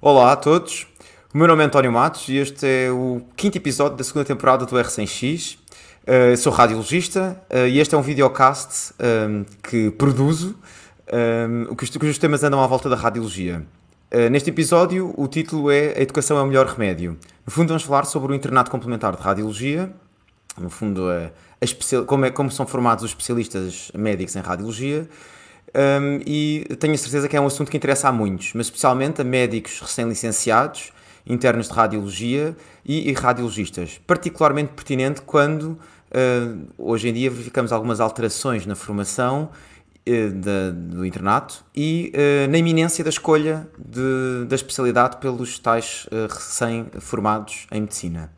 Olá a todos, o meu nome é António Matos e este é o quinto episódio da segunda temporada do R100X. Uh, sou radiologista uh, e este é um videocast um, que produzo, um, cujos temas andam à volta da radiologia. Uh, neste episódio, o título é A Educação é o Melhor Remédio. No fundo, vamos falar sobre o internato complementar de radiologia, no fundo, a, como, é, como são formados os especialistas médicos em radiologia um, e tenho a certeza que é um assunto que interessa a muitos, mas especialmente a médicos recém-licenciados, internos de radiologia e, e, radiologistas. Particularmente pertinente quando uh, hoje em dia verificamos algumas alterações na formação uh, da, do internato e uh, na iminência da escolha de, da especialidade pelos tais recém-formados em medicina.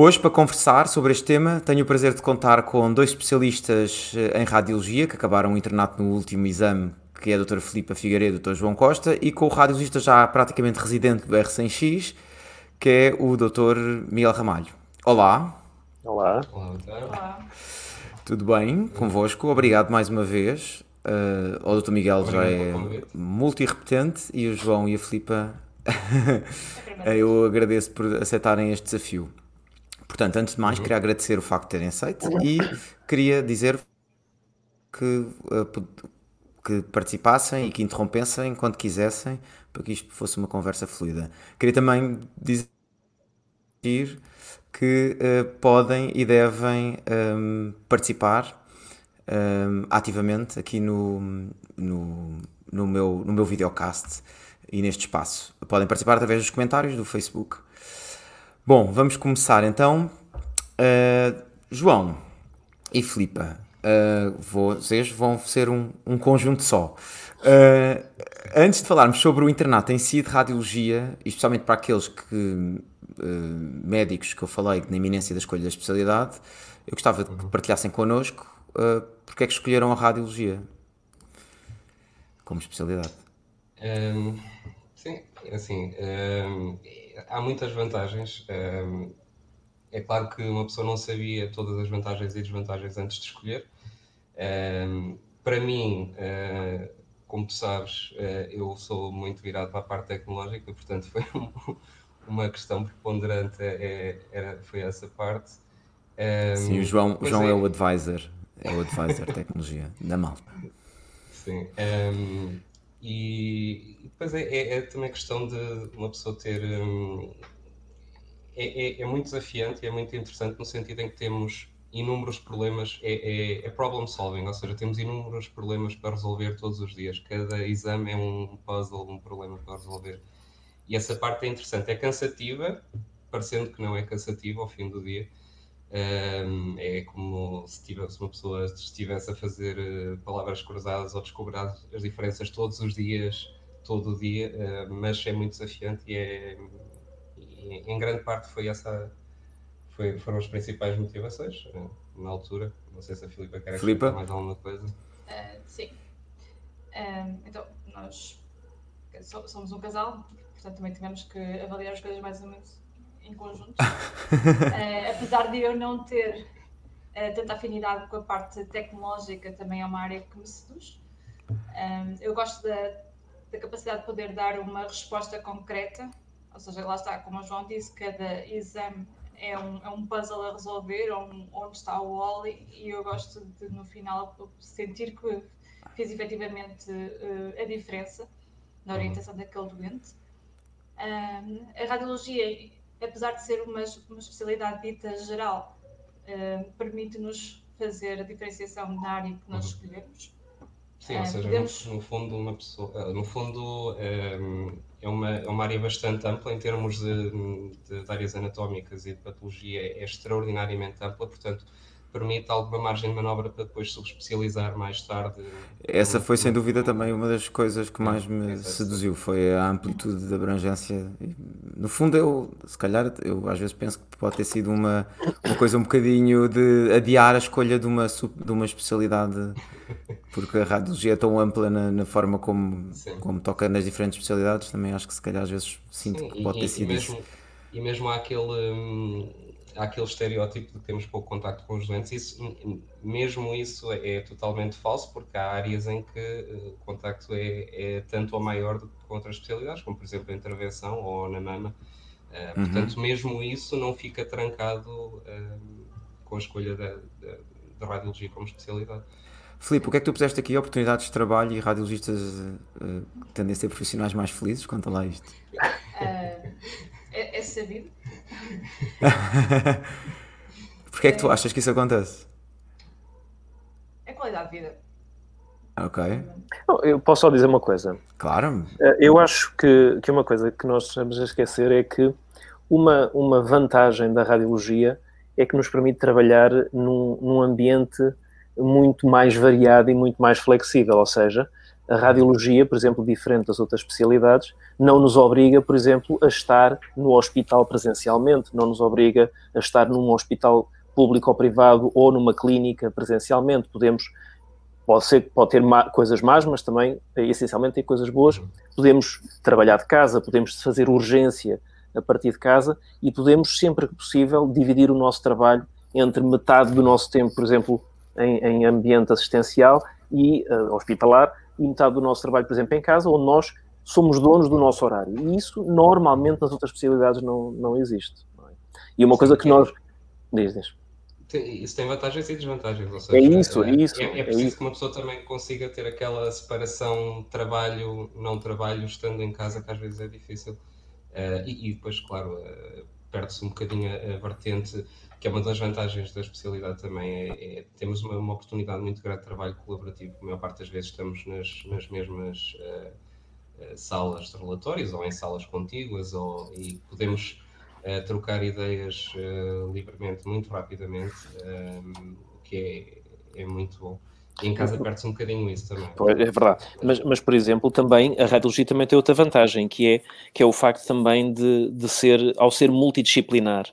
Hoje, para conversar sobre este tema, tenho o prazer de contar com dois especialistas eh, em radiologia que acabaram o internato no último exame, que é a doutora Filipa Figueiredo e o Dr. João Costa, e com o radiologista já praticamente residente do R100X, que é o Dr. Miguel Ramalho. Olá. Olá. Olá. Tudo bem convosco? Obrigado mais uma vez. Uh, o Dr. Miguel já é multi-repetente e o João e a Filipa eu agradeço por aceitarem este desafio. Portanto, antes de mais, uhum. queria agradecer o facto de terem aceito e queria dizer que, uh, que participassem e que interrompessem quando quisessem para que isto fosse uma conversa fluida. Queria também dizer que uh, podem e devem um, ehm, participar um, ehm, ativamente aqui no, no, no, meu, no meu videocast e neste espaço. Podem participar através dos comentários do Facebook Bom, vamos começar então. Uh, João e Filipa, uh, vocês vão ser um, um conjunto só. Uh, antes de falarmos sobre o internato em si de radiologia, especialmente para aqueles que, médicos que eu falei na iminência da escolha da especialidade, eu gostava de que uhum. partilhassem connosco porque é que escolheram a radiologia como especialidade. Um, sim, assim, um, há muitas vantagens. É claro que uma pessoa não sabia todas as vantagens e desvantagens antes de escolher. Para mim, uh, como tu sabes, uh, eu sou muito virado para a parte tecnológica, portanto foi um, uma questão preponderante é, era, foi essa parte. Sim, o João, o João é, é, o advisor, é o advisor tecnologia da malta. Sim. Um, e depois é, é, é, também questão de uma pessoa ter. Hum, é, é, é, muito desafiante e é muito interessante no sentido em que temos inúmeros problemas, é, é, é, problem solving, ou seja, temos inúmeros problemas para resolver todos os dias. Cada exame é um puzzle, um problema para resolver. E essa parte é interessante. É cansativa, parecendo que não é cansativa ao fim do dia, um, é como se, tivesse, uma pessoa estivesse a fazer uh, palavras cruzadas ou descobrir as diferenças todos os dias, todo o dia, uh, mas é muito desafiante e, é, e em grande parte foi essa foi, foram as principais motivações uh, na altura. Não sei se a Filipa quer Filipa? mais alguma coisa. sim. então, nós somos um casal, portanto também tivemos que avaliar as coisas mais ou menos em conjunto. uh, apesar de eu não ter uh, tanta afinidade com a parte tecnológica, também é uma área que me seduz. Um, eu gosto da, da, capacidade de poder dar uma resposta concreta, ou seja, lá está, como o João disse, cada exame é um, é um puzzle a resolver, um, onde está o Oli, e eu gosto de, no final, sentir que fiz efetivamente uh, a diferença na orientação daquele doente. Um, a radiologia apesar de ser uma, uma especialidade dita geral, uh, permite-nos fazer a diferenciação na área que nós uhum. escolhemos. Sim, ou eh, seja, podemos... no, no, fundo uma pessoa, eh, no fundo é uma, é uma área bastante ampla em termos de, de, de áreas anatómicas e de patologia, é extraordinariamente ampla, portanto permite alguma margem de manobra para depois subespecializar mais tarde. Essa foi sem dúvida também uma das coisas que mais me seduziu, foi a amplitude da abrangência. No fundo, eu, se calhar, eu às vezes penso que pode ter sido uma, uma coisa um bocadinho de adiar a escolha de uma, de uma especialidade, porque a radiologia é tão ampla na, na forma como, como toca nas diferentes especialidades, também acho que se calhar às vezes sinto Sim, que pode e, ter sido e mesmo, isso. E mesmo há aquele. Hum há aquele estereótipo de que temos pouco contacto com os doentes. Isso, mesmo isso é, é totalmente falso, porque há áreas em que uh, o contacto é, é, tanto ou maior do que com outras especialidades, como por exemplo a intervenção ou na mama. Uh, uhum. Portanto, mesmo isso não fica trancado uh, com a escolha da, da, da, radiologia como especialidade. Filipe, o que é que tu puseste aqui? Oportunidades de trabalho e radiologistas uh, tendem a ser profissionais mais felizes? Conta lá isto. É, é, sabido. Porquê é que tu achas que isso acontece? É qualidade de vida. Ok. Eu posso só dizer uma coisa. Claro. Eu acho que, que uma coisa que nós estamos a esquecer é que uma, uma vantagem da radiologia é que nos permite trabalhar num, num ambiente muito mais variado e muito mais flexível, ou seja, a radiologia, por exemplo, diferente das outras especialidades, não nos obriga, por exemplo, a estar no hospital presencialmente, não nos obriga a estar num hospital público ou privado ou numa clínica presencialmente. Podemos, pode, ser, pode ter coisas más, mas também, essencialmente, tem coisas boas. Podemos trabalhar de casa, podemos fazer urgência a partir de casa e podemos, sempre que possível, dividir o nosso trabalho entre metade do nosso tempo, por exemplo, em, em ambiente assistencial e uh, hospitalar, e metade do nosso trabalho, por exemplo, em casa, onde nós somos donos do nosso horário. E isso, normalmente, nas outras especialidades não, não existe. Não é? E uma coisa que nós... Diz, diz. Isso tem vantagens e desvantagens. Ou é seja, é isso, é, isso. É, é, é preciso é que uma pessoa também consiga ter aquela separação trabalho-não trabalho, estando em casa, que às vezes é difícil. Uh, e, e, depois, claro, uh, perde-se um bocadinho a, a, vertente, que é uma das vantagens da especialidade também, é, é temos uma, uma, oportunidade muito grande de trabalho colaborativo. A maior parte das vezes estamos nas, nas mesmas uh, salas de relatórios ou em salas contíguas ou, e podemos trocar ideias livremente, muito rapidamente, o que é, é muito bom. Em casa perde-se um bocadinho isso também. É verdade. Mas, mas, por exemplo, também a radiologia também tem outra vantagem, que é, que é o facto também de, de ser, ao ser multidisciplinar,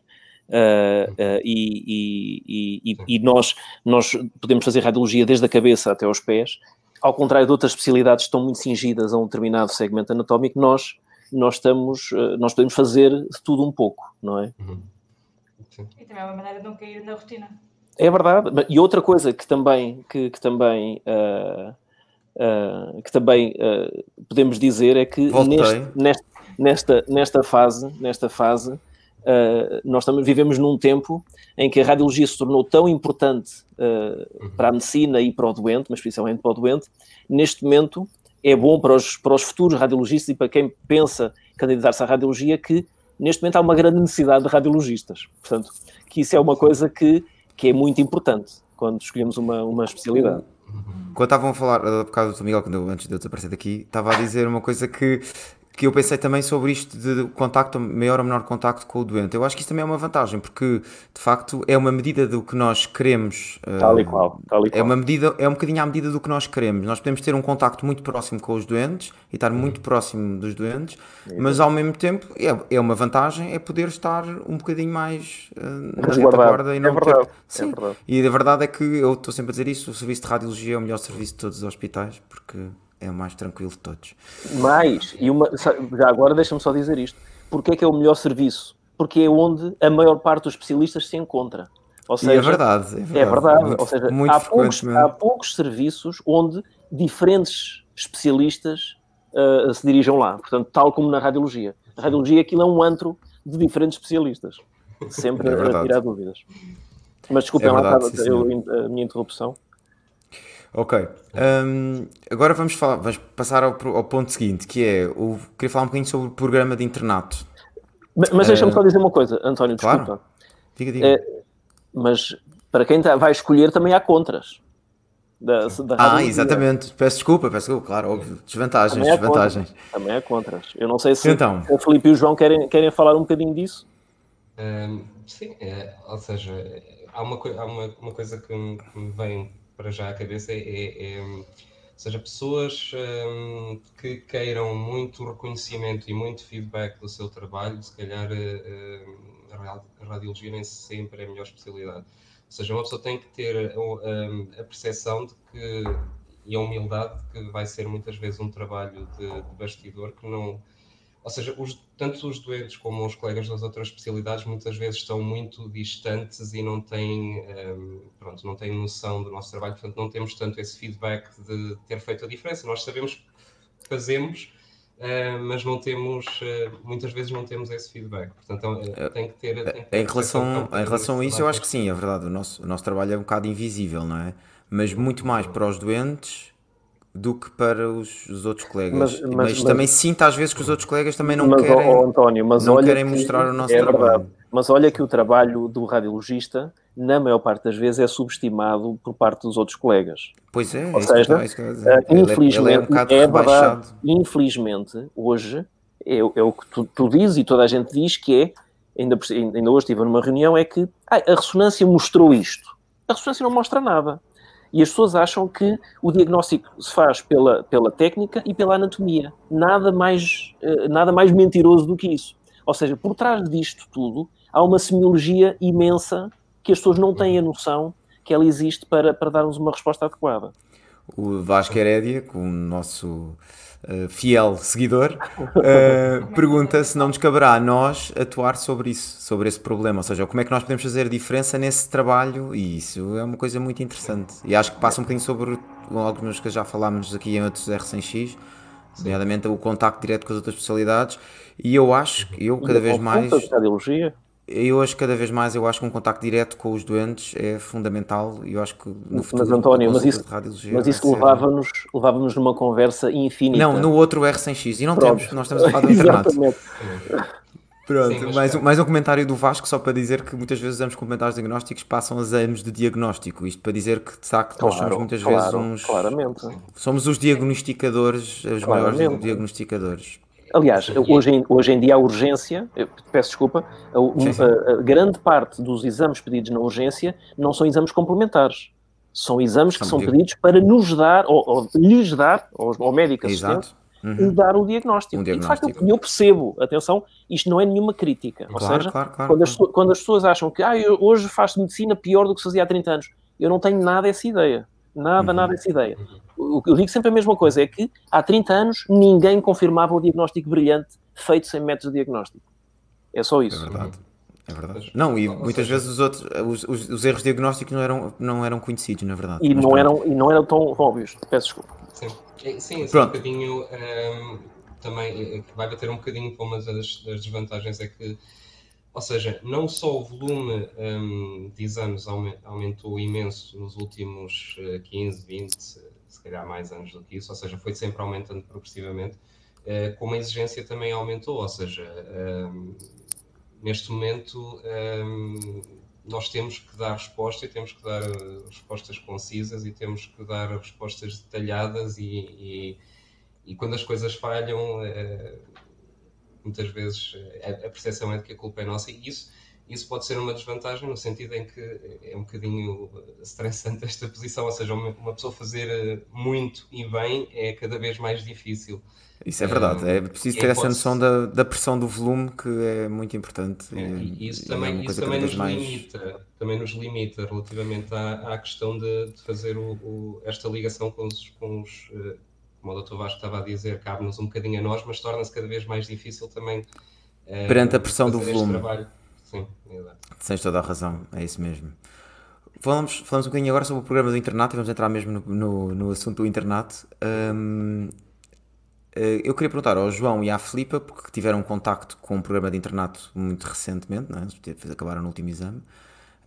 uh, uh, e, e, e, e, nós, nós podemos fazer radiologia desde a cabeça até aos pés, ao contrário de outras especialidades que estão muito cingidas a um determinado segmento anatómico, nós, nós, estamos, uh, nós podemos fazer tudo um pouco, não é? Uhum. E também é uma maneira de não cair na rotina. É verdade. E outra coisa que também, que, que também, uh, uh, que também uh, podemos dizer é que neste, neste, nesta, nesta fase, nesta fase nós também vivemos num tempo em que a radiologia se tornou tão importante uhum. para a medicina e para o doente, mas principalmente para o doente, neste momento é bom para os, para os futuros radiologistas e para quem pensa candidatar-se à radiologia que neste momento há uma grande necessidade de radiologistas. Portanto, que isso é uma coisa que que é muito importante quando escolhemos uma, uma especialidade. Quando estavam a falar, por causa do Miguel, quando eu, antes de eu desaparecer daqui, estava a dizer uma coisa que que eu pensei também sobre isto de contacto, maior ou menor contacto com o doente. Eu acho que isso também é uma vantagem, porque de facto é uma medida do que nós queremos. Tal e eh, qual, tal e qual. É uma medida, é um bocadinho à medida do que nós queremos. Nós podemos ter um contacto muito próximo com os doentes e estar muito próximo dos doentes, mas ao mesmo tempo é, é uma vantagem é poder estar um bocadinho mais uh, na retaguarda e não é verdade, ter... Sim. É verdade. E a verdade é que eu estou sempre a dizer isso, o serviço de radiologia é o melhor serviço de todos os hospitais, porque é o mais tranquilo de todos. Mais, e uma, já agora deixa-me só dizer isto: porque é que é o melhor serviço? Porque é onde a maior parte dos especialistas se encontra. Ou seja, é verdade, é verdade. É verdade. Muito, Ou seja, há, poucos, há poucos serviços onde diferentes especialistas uh, se dirijam lá. Portanto, tal como na radiologia. A radiologia aquilo é um antro de diferentes especialistas. Sempre é a tirar dúvidas. Mas desculpem é lá a minha interrupção. Ok. Um, agora vamos, falar, vamos passar ao, ao, ponto seguinte, que é, o, queria falar um bocadinho sobre o programa de internato. Mas, mas deixa-me uh, só dizer uma coisa, António, desculpa. Claro. Diga, diga. É, mas para quem tá, vai escolher também há contras. Da, da ah, exatamente. Peço desculpa, peço desculpa, claro, óbvio. Desvantagens, também desvantagens. Contras. Também há contras. Eu não sei se então. o Felipe e o João querem, querem falar um bocadinho disso. Um, sim, é, ou seja, há uma, há uma, uma coisa que me, que me vem para já a cabeça é, é, é ou seja, pessoas um, que queiram muito reconhecimento e muito feedback do seu trabalho, se calhar uh, a radiologia nem sempre é a melhor especialidade. Ou seja, uma pessoa tem que ter um, a percepção de que, e a humildade de que vai ser muitas vezes um trabalho de, de bastidor que não, ou seja, os, tanto os doentes como os colegas das outras especialidades muitas vezes estão muito distantes e não têm, um, pronto, não têm noção do nosso trabalho, portanto não temos tanto esse feedback de ter feito a diferença. Nós sabemos que fazemos, uh, mas não temos, uh, muitas vezes não temos esse feedback. Portanto, uh, tem que ter. Tem que ter em relação, em relação a isso, eu acho que sim, é verdade. O nosso, o nosso trabalho é um bocado invisível, não é? Mas muito mais para os doentes do que para os, os outros colegas. Mas, mas, mas, mas, também sinto às vezes que os outros colegas também não querem, oh, António, não querem mostrar o nosso é trabalho. Verdade. Mas olha que o trabalho do radiologista, na maior parte das vezes, é subestimado por parte dos outros colegas. Pois é, Ou seja, é infelizmente, é, um é verdade, infelizmente, hoje, é, é o que tu, tu, dizes e toda a gente diz que é, ainda, ainda hoje estive numa reunião, é que ah, a ressonância mostrou isto. A ressonância não mostra nada. E as pessoas acham que o diagnóstico se faz pela, pela técnica e pela anatomia. Nada mais, uh, nada mais mentiroso do que isso. Ou seja, por trás disto tudo, há uma semiologia imensa que as pessoas não têm a noção que ela existe para, para darmos uma resposta adequada. O Vasco Herédia, com o nosso uh, fiel seguidor, uh, pergunta se não nos caberá a nós atuar sobre isso, sobre esse problema, ou seja, como é que nós podemos fazer diferença nesse trabalho, e isso é uma coisa muito interessante. E acho que passa um bocadinho sobre algumas que já falámos aqui em outros R100X, nomeadamente o contacto direto com as outras especialidades, e eu acho que eu cada vez mais. Eu acho que cada vez mais eu acho que um contacto direto com os doentes é fundamental e eu acho que no futuro mas António mas isso, mas isso levava-nos levava numa conversa infinita não no outro R100X e não Pronto. temos nós estamos a falar do internato Pronto, Sim, mais, um, mais um comentário do Vasco só para dizer que muitas vezes os comentários diagnósticos passam a anos de diagnóstico. Isto para dizer que de facto claro, nós somos muitas claro, vezes uns. Claramente. Somos os diagnosticadores, os claramente. maiores diagnosticadores. Aliás, hoje em, hoje em dia a urgência, peço desculpa, a, a, a, grande parte dos exames pedidos na urgência não são exames complementares. São exames que são pedidos para nos dar, ou, ou lhes dar, ao, ao médico assistente, uhum. dar o diagnóstico. Um diagnóstico. E de facto, eu percebo, atenção, isto não é nenhuma crítica. Ou claro, seja, claro, claro, quando, as, quando, as, pessoas acham que ah, hoje faço medicina pior do que se fazia há 30 anos, eu não tenho nada essa ideia. Nada, uhum. nada essa ideia. Eu digo sempre a mesma coisa, é que há 30 anos ninguém confirmava o diagnóstico brilhante feito sem métodos de diagnóstico. É só isso. É verdade. É verdade. Não, e muitas vezes os outros, os, os, os, erros diagnósticos não eram, não eram conhecidos, na verdade. E não, eram, e não eram tão óbvios. Peço desculpa. Sim, é, sim é um bocadinho um, também vai bater um bocadinho para uma das, das desvantagens é que ou seja, não só o volume um, de exames aumentou imenso nos últimos 15, 20, se calhar mais anos do que isso, ou seja, foi sempre aumentando progressivamente, uh, como a exigência também aumentou, ou seja, um, neste momento um, nós temos que dar resposta e temos que dar respostas concisas e temos que dar respostas detalhadas e, e, e quando as coisas falham. Uh, muitas vezes a percepção é de que a culpa é nossa e isso, isso pode ser uma desvantagem no sentido em que é um bocadinho estressante esta posição, ou seja, uma, pessoa fazer eh, muito e bem é cada vez mais difícil. Isso é verdade, um, é preciso ter essa noção da, da pressão do volume que é muito importante. É, e isso também, é isso também nos mais... limita, também nos limita relativamente à, à questão de, de fazer o, o, esta ligação com os, com os uh, como o Dr. Vasco estava a dizer, cabe-nos um bocadinho a nós, mas torna-se cada vez mais difícil também. Perante a pressão do volume. Sim, exato. Tens toda a razão, é isso mesmo. Falamos, falamos um bocadinho agora sobre o programa do internato e vamos entrar mesmo no, no, no assunto do internato. Um, eh, eu queria perguntar ao João e à Filipa, porque tiveram contacto com o um programa de internato muito recentemente, não é? acabaram no último exame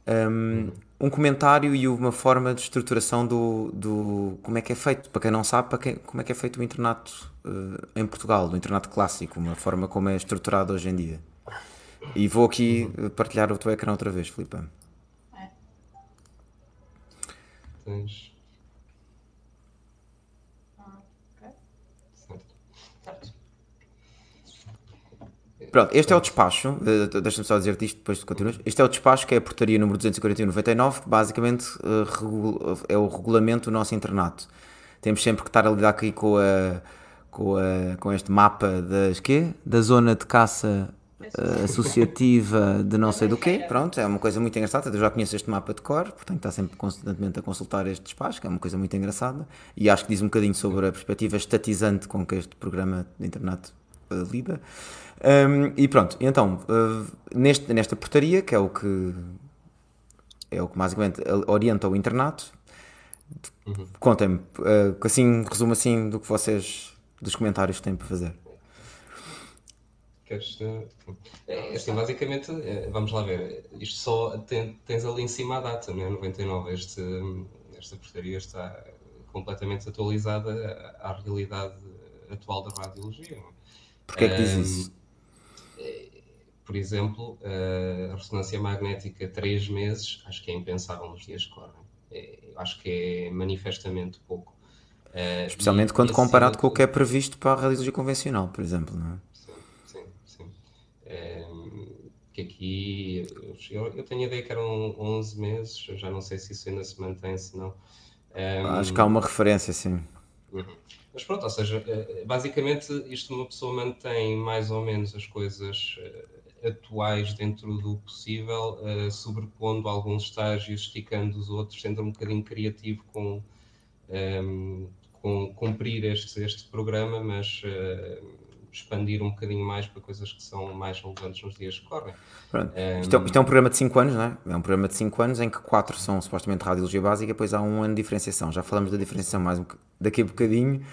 um, um, comentário e uma forma de estruturação do, do como é que é feito, para quem não sabe, para quem, como é que é feito o internato uh, em Portugal, o internato clássico, uma forma como é estruturado hoje em dia. E vou aqui partilhar o teu ecrã outra vez, Filipe. É. Tens Pronto, este é o despacho, uh, deixa-me só dizer-te isto depois de continuas. Este é o despacho que é a portaria número 241-99, que basicamente uh, é o regulamento do nosso internato. Temos sempre que estar a lidar aqui com, a, com, a, com este mapa das quê? Da zona de caça associativa de não sei do quê. Pronto, é uma coisa muito engraçada. Eu já conheço este mapa de cor, portanto está sempre constantemente a consultar este despacho, que é uma coisa muito engraçada. E acho que diz um bocadinho sobre a perspectiva estatizante com que este programa de internato lida. Um, e pronto, então, uh, neste, nesta portaria, que é o que é o que basicamente orienta o internato, uhum. contem-me, uh, assim, resumo assim do que vocês, dos comentários que têm para fazer. Queres, é, assim, basicamente, vamos lá ver, isto só tem, tens ali em cima a data, né? 99, este, esta portaria está completamente atualizada à realidade atual da radiologia. Porquê é que diz isso? por exemplo, a ressonância magnética três meses, acho que é impensável nos dias que correm. É, acho que é manifestamente pouco. Uh, Especialmente e, quando comparado assim, com o que é previsto para a radiologia convencional, por exemplo, não é? Sim, sim, sim. Que aqui, eu, eu tenho a ideia que eram 11 meses, já não sei se isso ainda se mantém, se não. Um, acho que há uma referência, sim. Uhum. Mas pronto, ou seja, eh, basicamente isto uma pessoa mantém mais ou menos as coisas eh, atuais dentro do possível, uh, sobrepondo alguns estágios, esticando os outros, sendo um bocadinho criativo com, um, ehm, com cumprir este, este programa, mas uh, expandir um bocadinho mais para coisas que são mais relevantes nos dias que correm. Um, isto, é, isto, é, um programa de 5 anos, não é? É um programa de 5 anos em que 4 são supostamente radiologia básica, depois há um ano de diferenciação. Já falamos da diferenciação mais um, daqui a bocadinho.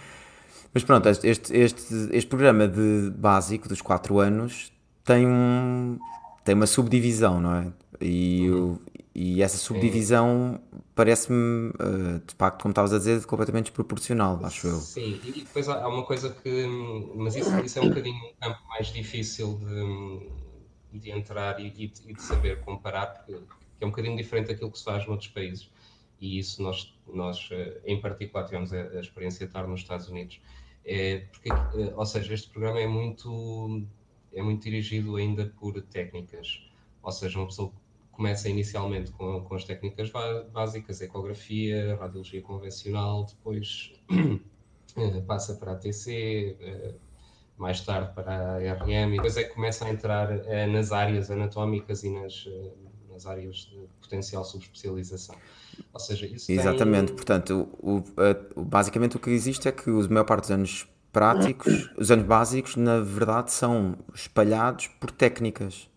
Mas pronto, este, este, este programa de básico dos 4 anos tem, um, tem uma subdivisão, não é? E, uhum. E essa subdivisão parece-me, uh, de facto, como estavas a dizer, completamente desproporcional, acho eu. Sim, e depois há uma coisa que. Mas isso, isso é um bocadinho um campo mais difícil de, de entrar e, e, de saber comparar, porque é um bocadinho diferente daquilo que se faz noutros países. E isso nós, nós eh, em particular, tivemos a, a experiência de estar nos Estados Unidos. É porque, eh, ou seja, este programa é muito é muito dirigido ainda por técnicas, ou seja, uma pessoa começa inicialmente com, com as técnicas básicas, ecografia, radiologia convencional, depois eh, passa para a TC, eh, mais tarde para a RM, e depois é que começa a entrar eh, nas áreas anatómicas e nas, nas áreas de potencial subespecialização. Ou seja, isso Exatamente, tem... portanto, o, o, basicamente o que existe é que a maior parte dos anos práticos, os anos básicos, na verdade, são espalhados por técnicas.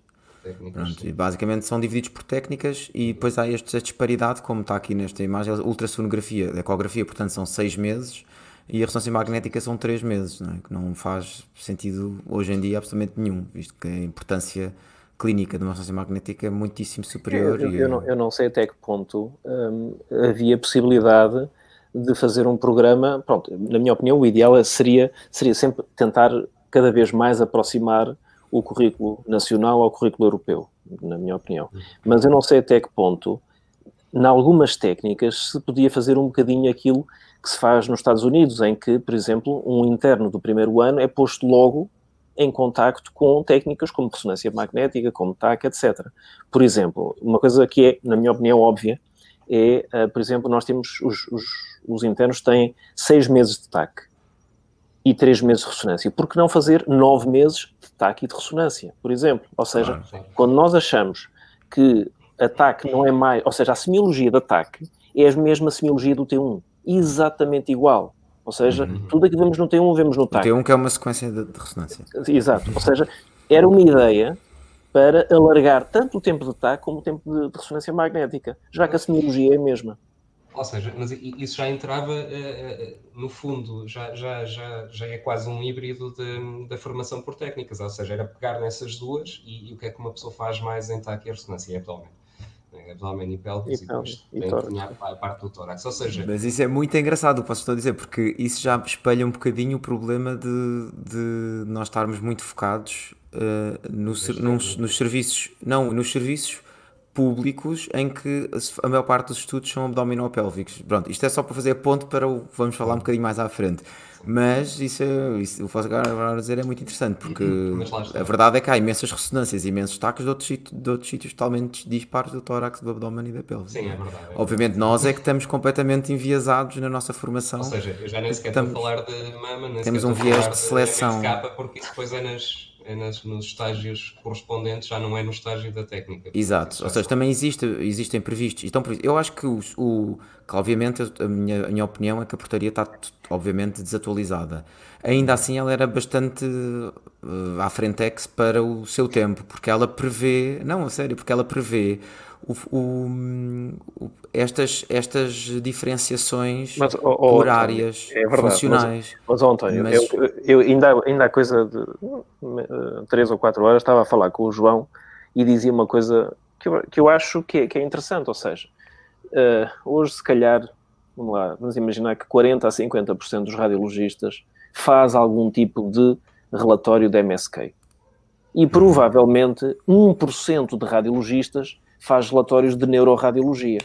Técnicas Pronto, e basicamente são divididos por técnicas e depois há esta disparidade, como está aqui nesta imagem, a ultrassonografia, a ecografia, portanto, são seis meses e a ressonância magnética são três meses, não é? que não faz sentido hoje em dia absolutamente nenhum, visto que a importância clínica de uma ressonância magnética é muitíssimo superior. Eu, eu, eu, não, eu não, sei até que ponto hum, havia possibilidade de fazer um programa, pronto, na minha opinião, o ideal seria, seria sempre tentar cada vez mais aproximar o currículo nacional ao currículo europeu, na minha opinião. Mas eu não sei até que ponto, em algumas técnicas, se podia fazer um bocadinho aquilo que se faz nos Estados Unidos, em que, por exemplo, um interno do primeiro ano é posto logo em contacto com técnicas como ressonância magnética, como TAC, etc. Por exemplo, uma coisa que é, na minha opinião, óbvia, é, uh, por exemplo, nós temos os, os, os, internos têm seis meses de TAC e três meses de ressonância. Por que não fazer nove meses de TAC e de ressonância, por exemplo? Ou seja, quando nós achamos que a TAC não é mais, ou seja, a semiologia da TAC é a mesma semiologia do T1, exatamente igual. Ou seja, uhum. tudo aquilo que vemos no T1 vemos no TAC. O T1 que é uma sequência de, de ressonância. Exato. Ou seja, era uma ideia para alargar tanto o tempo de TAC como o tempo de, de ressonância magnética, já que a semiologia é a mesma. Ou seja, mas isso já entrava, uh, no fundo, já, já, já, já é quase um híbrido da formação por técnicas, ou seja, era pegar nessas duas e, e, o que é que uma pessoa faz mais em TAC e ressonância? É abdômen. É abdômen e pelvis e, e depois e tem a parte do tórax. Ou seja, mas isso é muito engraçado o que vocês estão a dizer, porque isso já espelha um bocadinho o problema de, de nós estarmos muito focados uh, no, nos, nos serviços, não, nos serviços públicos em que a maior parte dos estudos são abdominopélvicos. Pronto, isto é só para fazer ponto para o vamos falar um bocadinho mais à frente. Mas isso, é, isso o agora dizer é muito interessante, porque a verdade é que há imensas ressonâncias, imensos tacos de outros, de outros sítios totalmente disparos do tórax, do abdômen e da pelve. Sim, é verdade. É Obviamente nós é que estamos completamente enviesados na nossa formação. Ou seja, eu já nem sequer estou a falar de mama, nem temos um viés de seleção. Porque isso depois é nas é nas, nos estágios correspondentes, já não é no estágio da técnica. Exato, ou seja, também existe, existem previstos. Previstos. Eu acho que, o, o, que obviamente, a minha, a minha opinião é que a portaria está, obviamente, desatualizada. Ainda assim, ela era bastante uh, à frentex para o seu tempo, porque ela prevê, não, a sério, porque ela prevê o, o, estas, estas diferenciações mas, oh, oh, por áreas é verdade, funcionais. Mas, mas ontem, mas... Eu, eu, ainda, ainda há coisa de três ou quatro horas estava a falar com o João e dizia uma coisa que eu, que eu acho que é, que é interessante, ou seja, uh, hoje se calhar, vamos lá, vamos imaginar que 40 a 50% dos radiologistas faz algum tipo de relatório da MSK. E provavelmente 1% de radiologistas faz relatórios de neuroradiologia.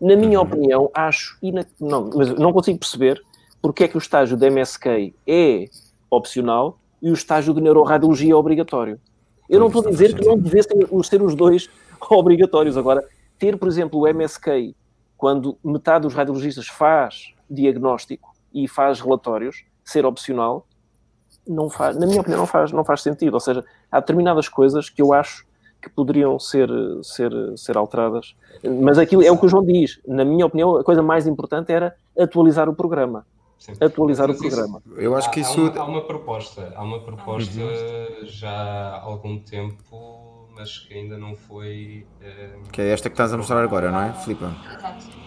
Na minha uhum. opinião, acho, não, mas não consigo perceber porque é que o estágio de MSK é opcional e o estágio de neuroradiologia é obrigatório. Eu não estou a dizer que não devessem ser os dois obrigatórios. Agora, ter, por exemplo, o MSK, quando metade dos radiologistas faz diagnóstico e faz relatórios, ser opcional, não faz, na minha opinião, não faz, não faz sentido. Ou seja, há determinadas coisas que eu acho que poderiam ser, ser, ser alteradas. Mas aquilo é o que o João diz. Na minha opinião, a coisa mais importante era atualizar o programa. Sim. Atualizar Mas o isso, programa. Eu acho que isso. Há uma, há uma proposta, há uma proposta uhum. já há algum tempo, mas que ainda não foi. Uh... Que é esta que estás a mostrar agora, não é, Filipe? Exato.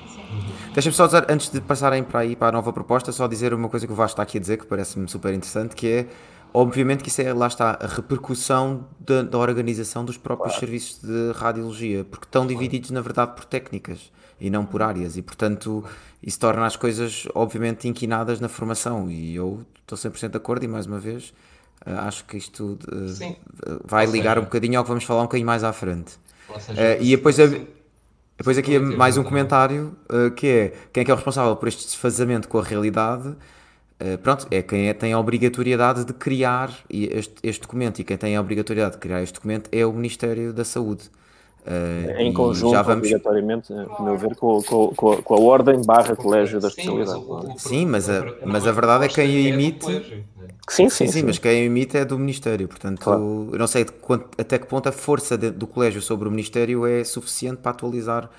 Deixa-me só dizer, antes de passarem para aí para a nova proposta, só dizer uma coisa que o Vasco está aqui a dizer, que parece-me super interessante, que é Obviamente que isso é, lá está, a repercussão da, da organização dos próprios claro. serviços de radiologia, porque estão claro. divididos, na verdade, por técnicas e não por áreas, e portanto isso torna as coisas, obviamente, inquinadas na formação. E eu estou 100% de acordo, e mais uma vez, uh, acho que isto uh, vai Ou ligar seja, um bocadinho ao que vamos falar um bocadinho mais à frente. Seja, uh, e depois, depois aqui mais um comentário que é quem é que é o responsável por este desfazamento com a realidade Uh, pronto, é quem é, tem a obrigatoriedade de criar este, este, documento e quem tem a obrigatoriedade de criar este documento é o Ministério da Saúde. Uh, em conjunto, já vamos... obrigatoriamente, a meu ver, com, com, com, a, com a ordem barra colégio da especialidade. Sim, mas a, mas a verdade é que quem a emite... Sim, sim, sim, sim, mas quem emite é do Ministério, portanto, claro. eu não sei quanto, até que ponto a força de, do colégio sobre o Ministério é suficiente para atualizar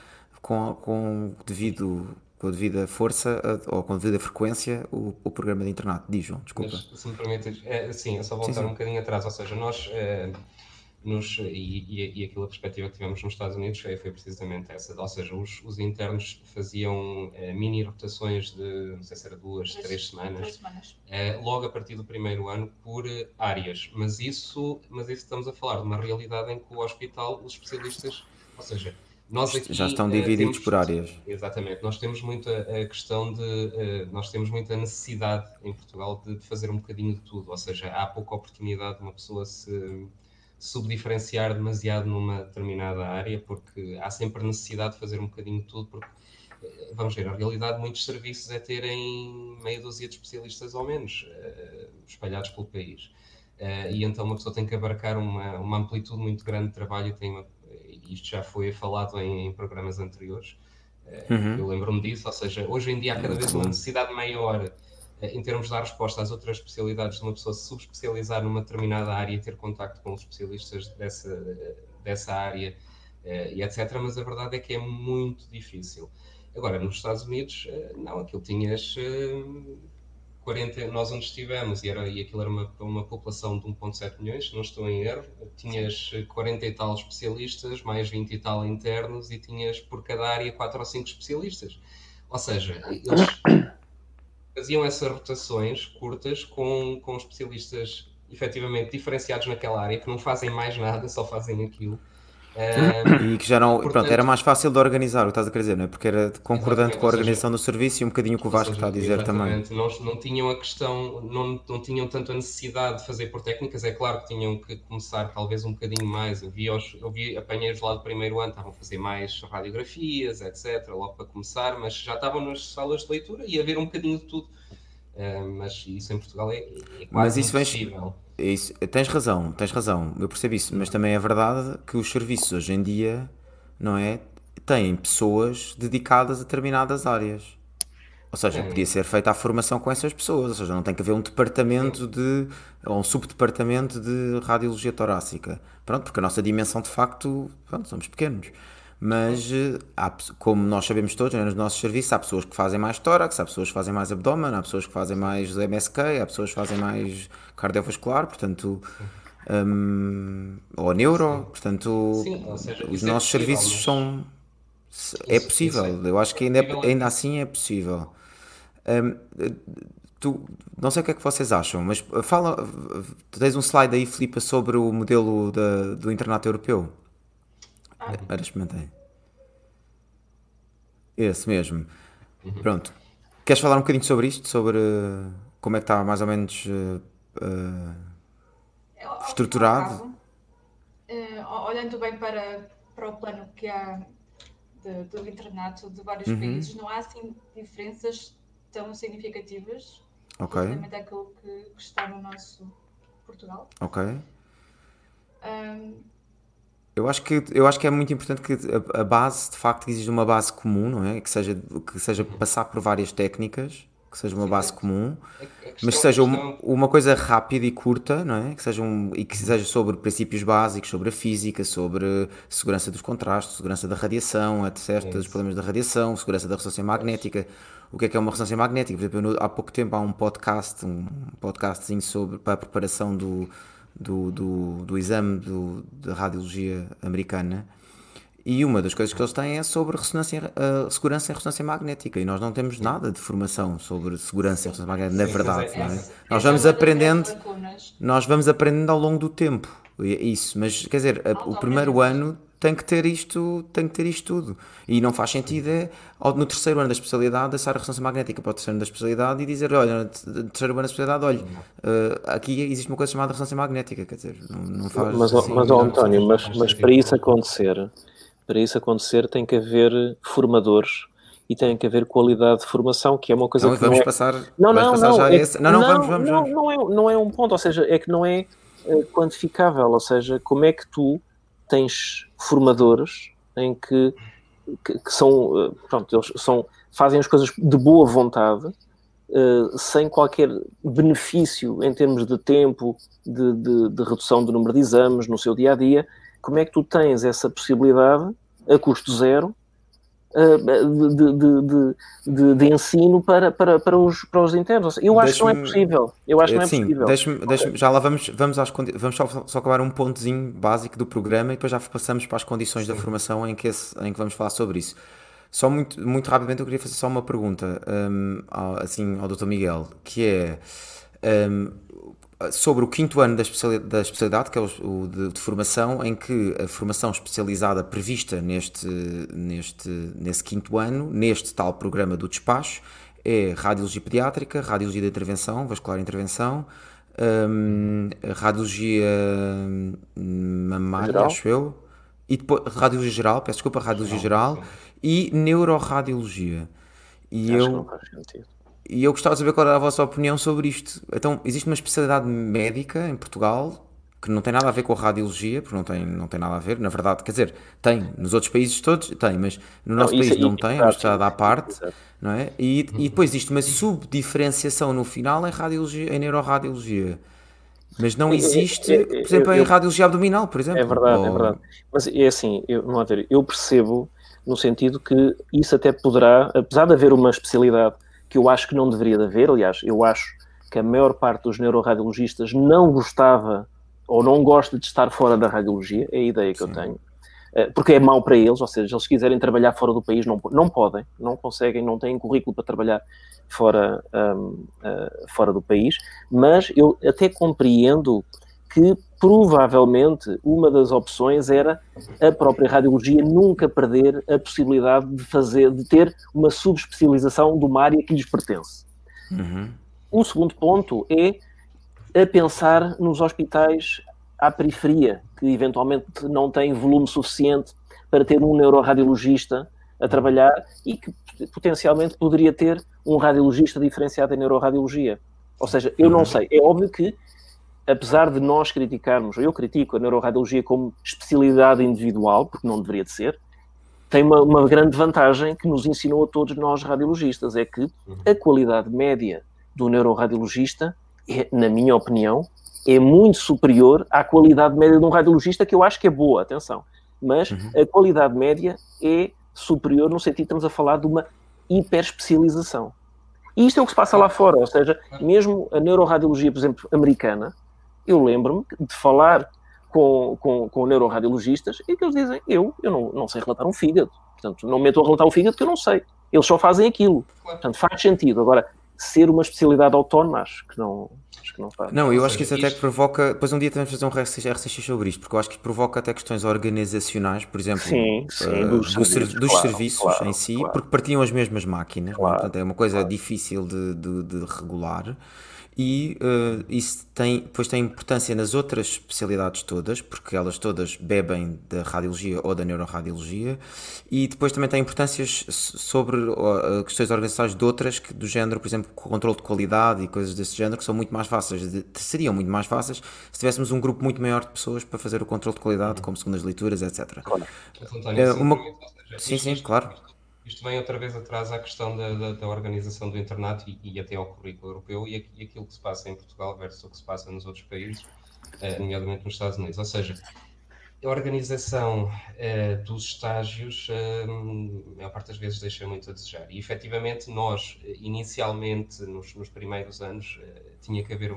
com, com devido com a devida força ou com a devida frequência o, o programa de internato. Diz, João, desculpa. Mas, se me permites, é, sim, é só voltar sim, sim. um bocadinho atrás, ou seja, nós, é, nos, e, e, e aquilo a perspectiva que tivemos nos Estados Unidos foi, foi precisamente essa, ou seja, os, os internos faziam é, mini rotações de, não sei se era duas, três, três semanas, três semanas. É, logo a partir do primeiro ano por áreas, mas isso, mas isso estamos a falar de uma realidade em que o hospital, os especialistas, ou seja, nós aqui, já estão divididos temos, por áreas. Exatamente. Nós temos muita a questão de. Uh, nós temos muita necessidade em Portugal de, de, fazer um bocadinho de tudo. Ou seja, há pouca oportunidade de uma pessoa se subdiferenciar demasiado numa determinada área, porque há sempre necessidade de fazer um bocadinho de tudo, porque. Uh, vamos ver, a realidade de muitos serviços é terem meia dúzia de especialistas ou menos espalhados pelo país. e então uma pessoa tem que abarcar uma, uma amplitude muito grande de trabalho e tem uma, isto já foi falado em, em programas anteriores, eh, uhum. eu lembro-me disso, ou seja, hoje em dia há cada vez uma necessidade maior eh, em termos de dar resposta às outras especialidades de uma pessoa se subespecializar numa determinada área e ter contacto com os especialistas dessa, dessa área eh, e etc. Mas a verdade é que é muito difícil. Agora, nos Estados Unidos, não, aquilo tinhas 40, nós onde estivemos, e, era, e aquilo era uma, uma população de 1,7 milhões, se não estou em erro, tinhas 40 e tal especialistas, mais 20 e tal internos, e tinhas por cada área 4 ou 5 especialistas. Ou seja, eles faziam essas rotações curtas com, com especialistas efetivamente diferenciados naquela área, que não fazem mais nada, só fazem aquilo e que já não. Portanto, pronto, era mais fácil de organizar, o que estás a querer dizer, não é? Porque era concordante com a organização seja, do serviço e um bocadinho com o Vasco seja, está a dizer também. Não, não tinham a questão, não, não tinham tanto a necessidade de fazer por técnicas, é claro que tinham que começar talvez um bocadinho mais. Eu vi, os, eu vi apanheiros lá do primeiro ano, estavam a fazer mais radiografias, etc., logo para começar, mas já estavam nas salas de leitura e a ver um bocadinho de tudo. Uh, mas isso em Portugal é, é quase mas isso impossível. Vem isso, tens razão, tens razão, eu percebo isso, mas também é verdade que os serviços hoje em dia, não é? Têm pessoas dedicadas a determinadas áreas. Ou seja, podia ser feita a formação com essas pessoas, ou seja, não tem que haver um departamento de, ou um subdepartamento de radiologia torácica. Pronto, porque a nossa dimensão de facto, pronto, somos pequenos. Mas, eh, há, como nós sabemos todos, né, nos nossos serviços, há pessoas que fazem mais tórax, há pessoas que fazem mais abdômen, há pessoas que fazem mais MSK, há pessoas que fazem mais cardiovascular, portanto, um, ou neuro, portanto, Sim, ou seja, os é nossos possível, serviços mas- são. É Isso- possível, isso é eu acho que ainda, é- ainda assim é possível. Hum, tu, não sei o que é que vocês acham, mas fala, tu tens um slide aí, Filipe, sobre o modelo da- do internato europeu. Era, experimentei. Esse mesmo. Pronto. Queres falar um bocadinho sobre isto? Sobre uh, como é que está mais ou menos uh, uh, Estruturado. eh, olhando bem para, para o plano que há de- do internato de vários Uhum. países, não há assim diferenças tão significativas Ok, relativamente àquilo que, que está no nosso Portugal. ok. Ahm, Eu acho que, eu acho que é muito importante que a, a base, de facto, exista uma base comum, não é? Que seja, que seja passar por várias técnicas, que seja uma base comum, A- a mas que questão- seja questão- uma coisa rápida e curta, não é? Que seja um, e que seja sobre princípios básicos, sobre a física, sobre segurança dos contrastes, segurança da radiação, etc., É dos problemas da radiação, segurança da ressonância magnética. O que é que é uma ressonância magnética? Por exemplo, eu há pouco tempo há um podcast, um podcastzinho sobre, para a preparação do, do, do, do exame do, da radiologia americana. E uma das coisas que eles têm é sobre ressonância, uh, segurança em ressonância magnética. E nós não temos nada de formação sobre segurança em ressonância magnética, na verdade. é- é? Nós essa vamos é aprendendo, nós vamos aprendendo ao longo do tempo. É Isso, mas quer dizer, o primeiro ano tem que ter isto, tem que ter isto tudo. E não faz sentido é no terceiro ano da especialidade deixar a ressonância magnética para o terceiro ano da especialidade e dizer, olha, no te- no terceiro ano da especialidade, olha, uh, aqui existe uma coisa chamada ressonância magnética, quer dizer, não, não faz Mas, assim, mas não- António, mas, mas para isso acontecer, para isso acontecer tem que haver formadores e tem que haver qualidade de formação, que é uma coisa Não, que não vamos é... passar, Não, não, passar não, é- esse. Não, não, vamos, vamos, não, vamos. Não é, não é um ponto, ou seja, é que não é eh, quantificável, ou seja, como é que tu tens formadores em que, que, que são, eh, pronto, eles são, fazem as coisas de boa vontade, eh, sem qualquer benefício em termos de tempo, de, de- de redução do número de exames no seu dia a dia, como é que tu tens essa possibilidade a custo zero de, de- de- de- ensino para, para, para, os, para os internos? Eu acho que não é possível. Eu acho que não é possível. deixa-me- já lá vamos, vamos, às, vamos só, só acabar um pontozinho básico do programa e depois já passamos para as condições da formação em que, em que vamos falar sobre isso. Só muito, muito rapidamente eu queria fazer só uma pergunta hum, ao, assim, ao Dr. Miguel, que é hum, sobre o quinto ano da especialidade, da especialidade que é o, de, de formação, em que a formação especializada prevista neste, neste, nesse quinto ano, neste tal programa do despacho, é radiologia pediátrica, radiologia de intervenção, vascular intervenção, hum, radiologia hum, mamária, Geral? acho eu, e depois radiologia geral, peço desculpa, radiologia geral, e neuroradiologia. E Acho eu, que não faz sentido. E eu gostava de saber qual era a vossa opinião sobre isto. Então, existe uma especialidade médica em Portugal que não tem nada a ver com a radiologia, porque não tem, não tem nada a ver, na verdade, quer dizer, tem, nos outros países todos tem, mas no nosso isso país aí- não tem, é uma especialidade à parte, exato. não é? E, e depois existe uma subdiferenciação no final em, radiologia, em neuroradiologia. Mas não É, é, existe, é, é, por exemplo, eu- em radiologia abdominal, por exemplo. É verdade, é Ou- verdade. Mas é assim, eu, não a ver, eu percebo no sentido que isso até poderá, apesar de haver uma especialidade que eu acho que não deveria de haver, aliás, eu acho que a maior parte dos neuroradiologistas não gostava ou não gosta de estar fora da radiologia, é a ideia que eu Sim. tenho. Eh, Porque é mau para eles, ou seja, se eles quiserem trabalhar fora do país, não, não podem, não conseguem, não têm currículo para trabalhar fora, ahm, ah, fora do país, mas eu até compreendo que provavelmente uma das opções era a própria radiologia nunca perder a possibilidade de fazer, de ter uma subespecialização de uma área que lhes pertence. Uhum. O segundo ponto é a pensar nos hospitais à periferia, que eventualmente não têm volume suficiente para ter um neuroradiologista a trabalhar e que potencialmente poderia ter um radiologista diferenciado em neuroradiologia. Ou seja, eu não sei, é óbvio que apesar de nós criticarmos, eu critico a neuroradiologia como especialidade individual, porque não deveria de ser, tem uma, uma, grande vantagem que nos ensinou a todos nós radiologistas, é que a qualidade média do neuroradiologista, é, na minha opinião, é muito superior à qualidade média de um radiologista, que eu acho que é boa, atenção. Mas uhum. a qualidade média é superior no sentido estamos a falar de uma hiperespecialização. E isto é o que se passa lá fora, ou seja, mesmo a neuroradiologia, por exemplo, americana, eu lembro-me de falar com, com, com neuroradiologistas e que eles dizem, eu, eu não, não sei relatar um fígado, portanto, não me meto a relatar o fígado que eu não sei. Eles só fazem aquilo. Portanto, faz sentido. Agora, ser uma especialidade autónoma, acho que não, acho que não faz. Não, eu acho que isso até que provoca. Depois um dia também fazer um RCX sobre isto, porque eu acho que provoca até questões organizacionais, por exemplo, sim, sim, uh, dos, dos, serviços, dos claro, serviços claro, em si, claro. porque partiam as mesmas máquinas, é? portanto é uma coisa difícil de, de, de regular e uh, isso tem, depois tem importância nas outras especialidades todas, porque elas todas bebem da radiologia ou da neuroradiologia, e depois também tem importâncias sobre uh, questões organizacionais de outras, que, do género, por exemplo, controle de qualidade e coisas desse género, que são muito mais fáceis, de, seriam muito mais fáceis se tivéssemos um grupo muito maior de pessoas para fazer o controle de qualidade, como segundas leituras, etc. Claro. Uh, uma... Sim, sim, claro. Isto vem outra vez atrás à questão da, da, da organização do internato e, e, até ao currículo europeu e, e, aquilo que se passa em Portugal versus o que se passa nos outros países, eh, nomeadamente nos Estados Unidos. Ou seja, a organização eh, dos estágios, eh, a maior parte das vezes, deixa muito a desejar. E efetivamente, nós, inicialmente, nos, nos primeiros anos, tinha que haver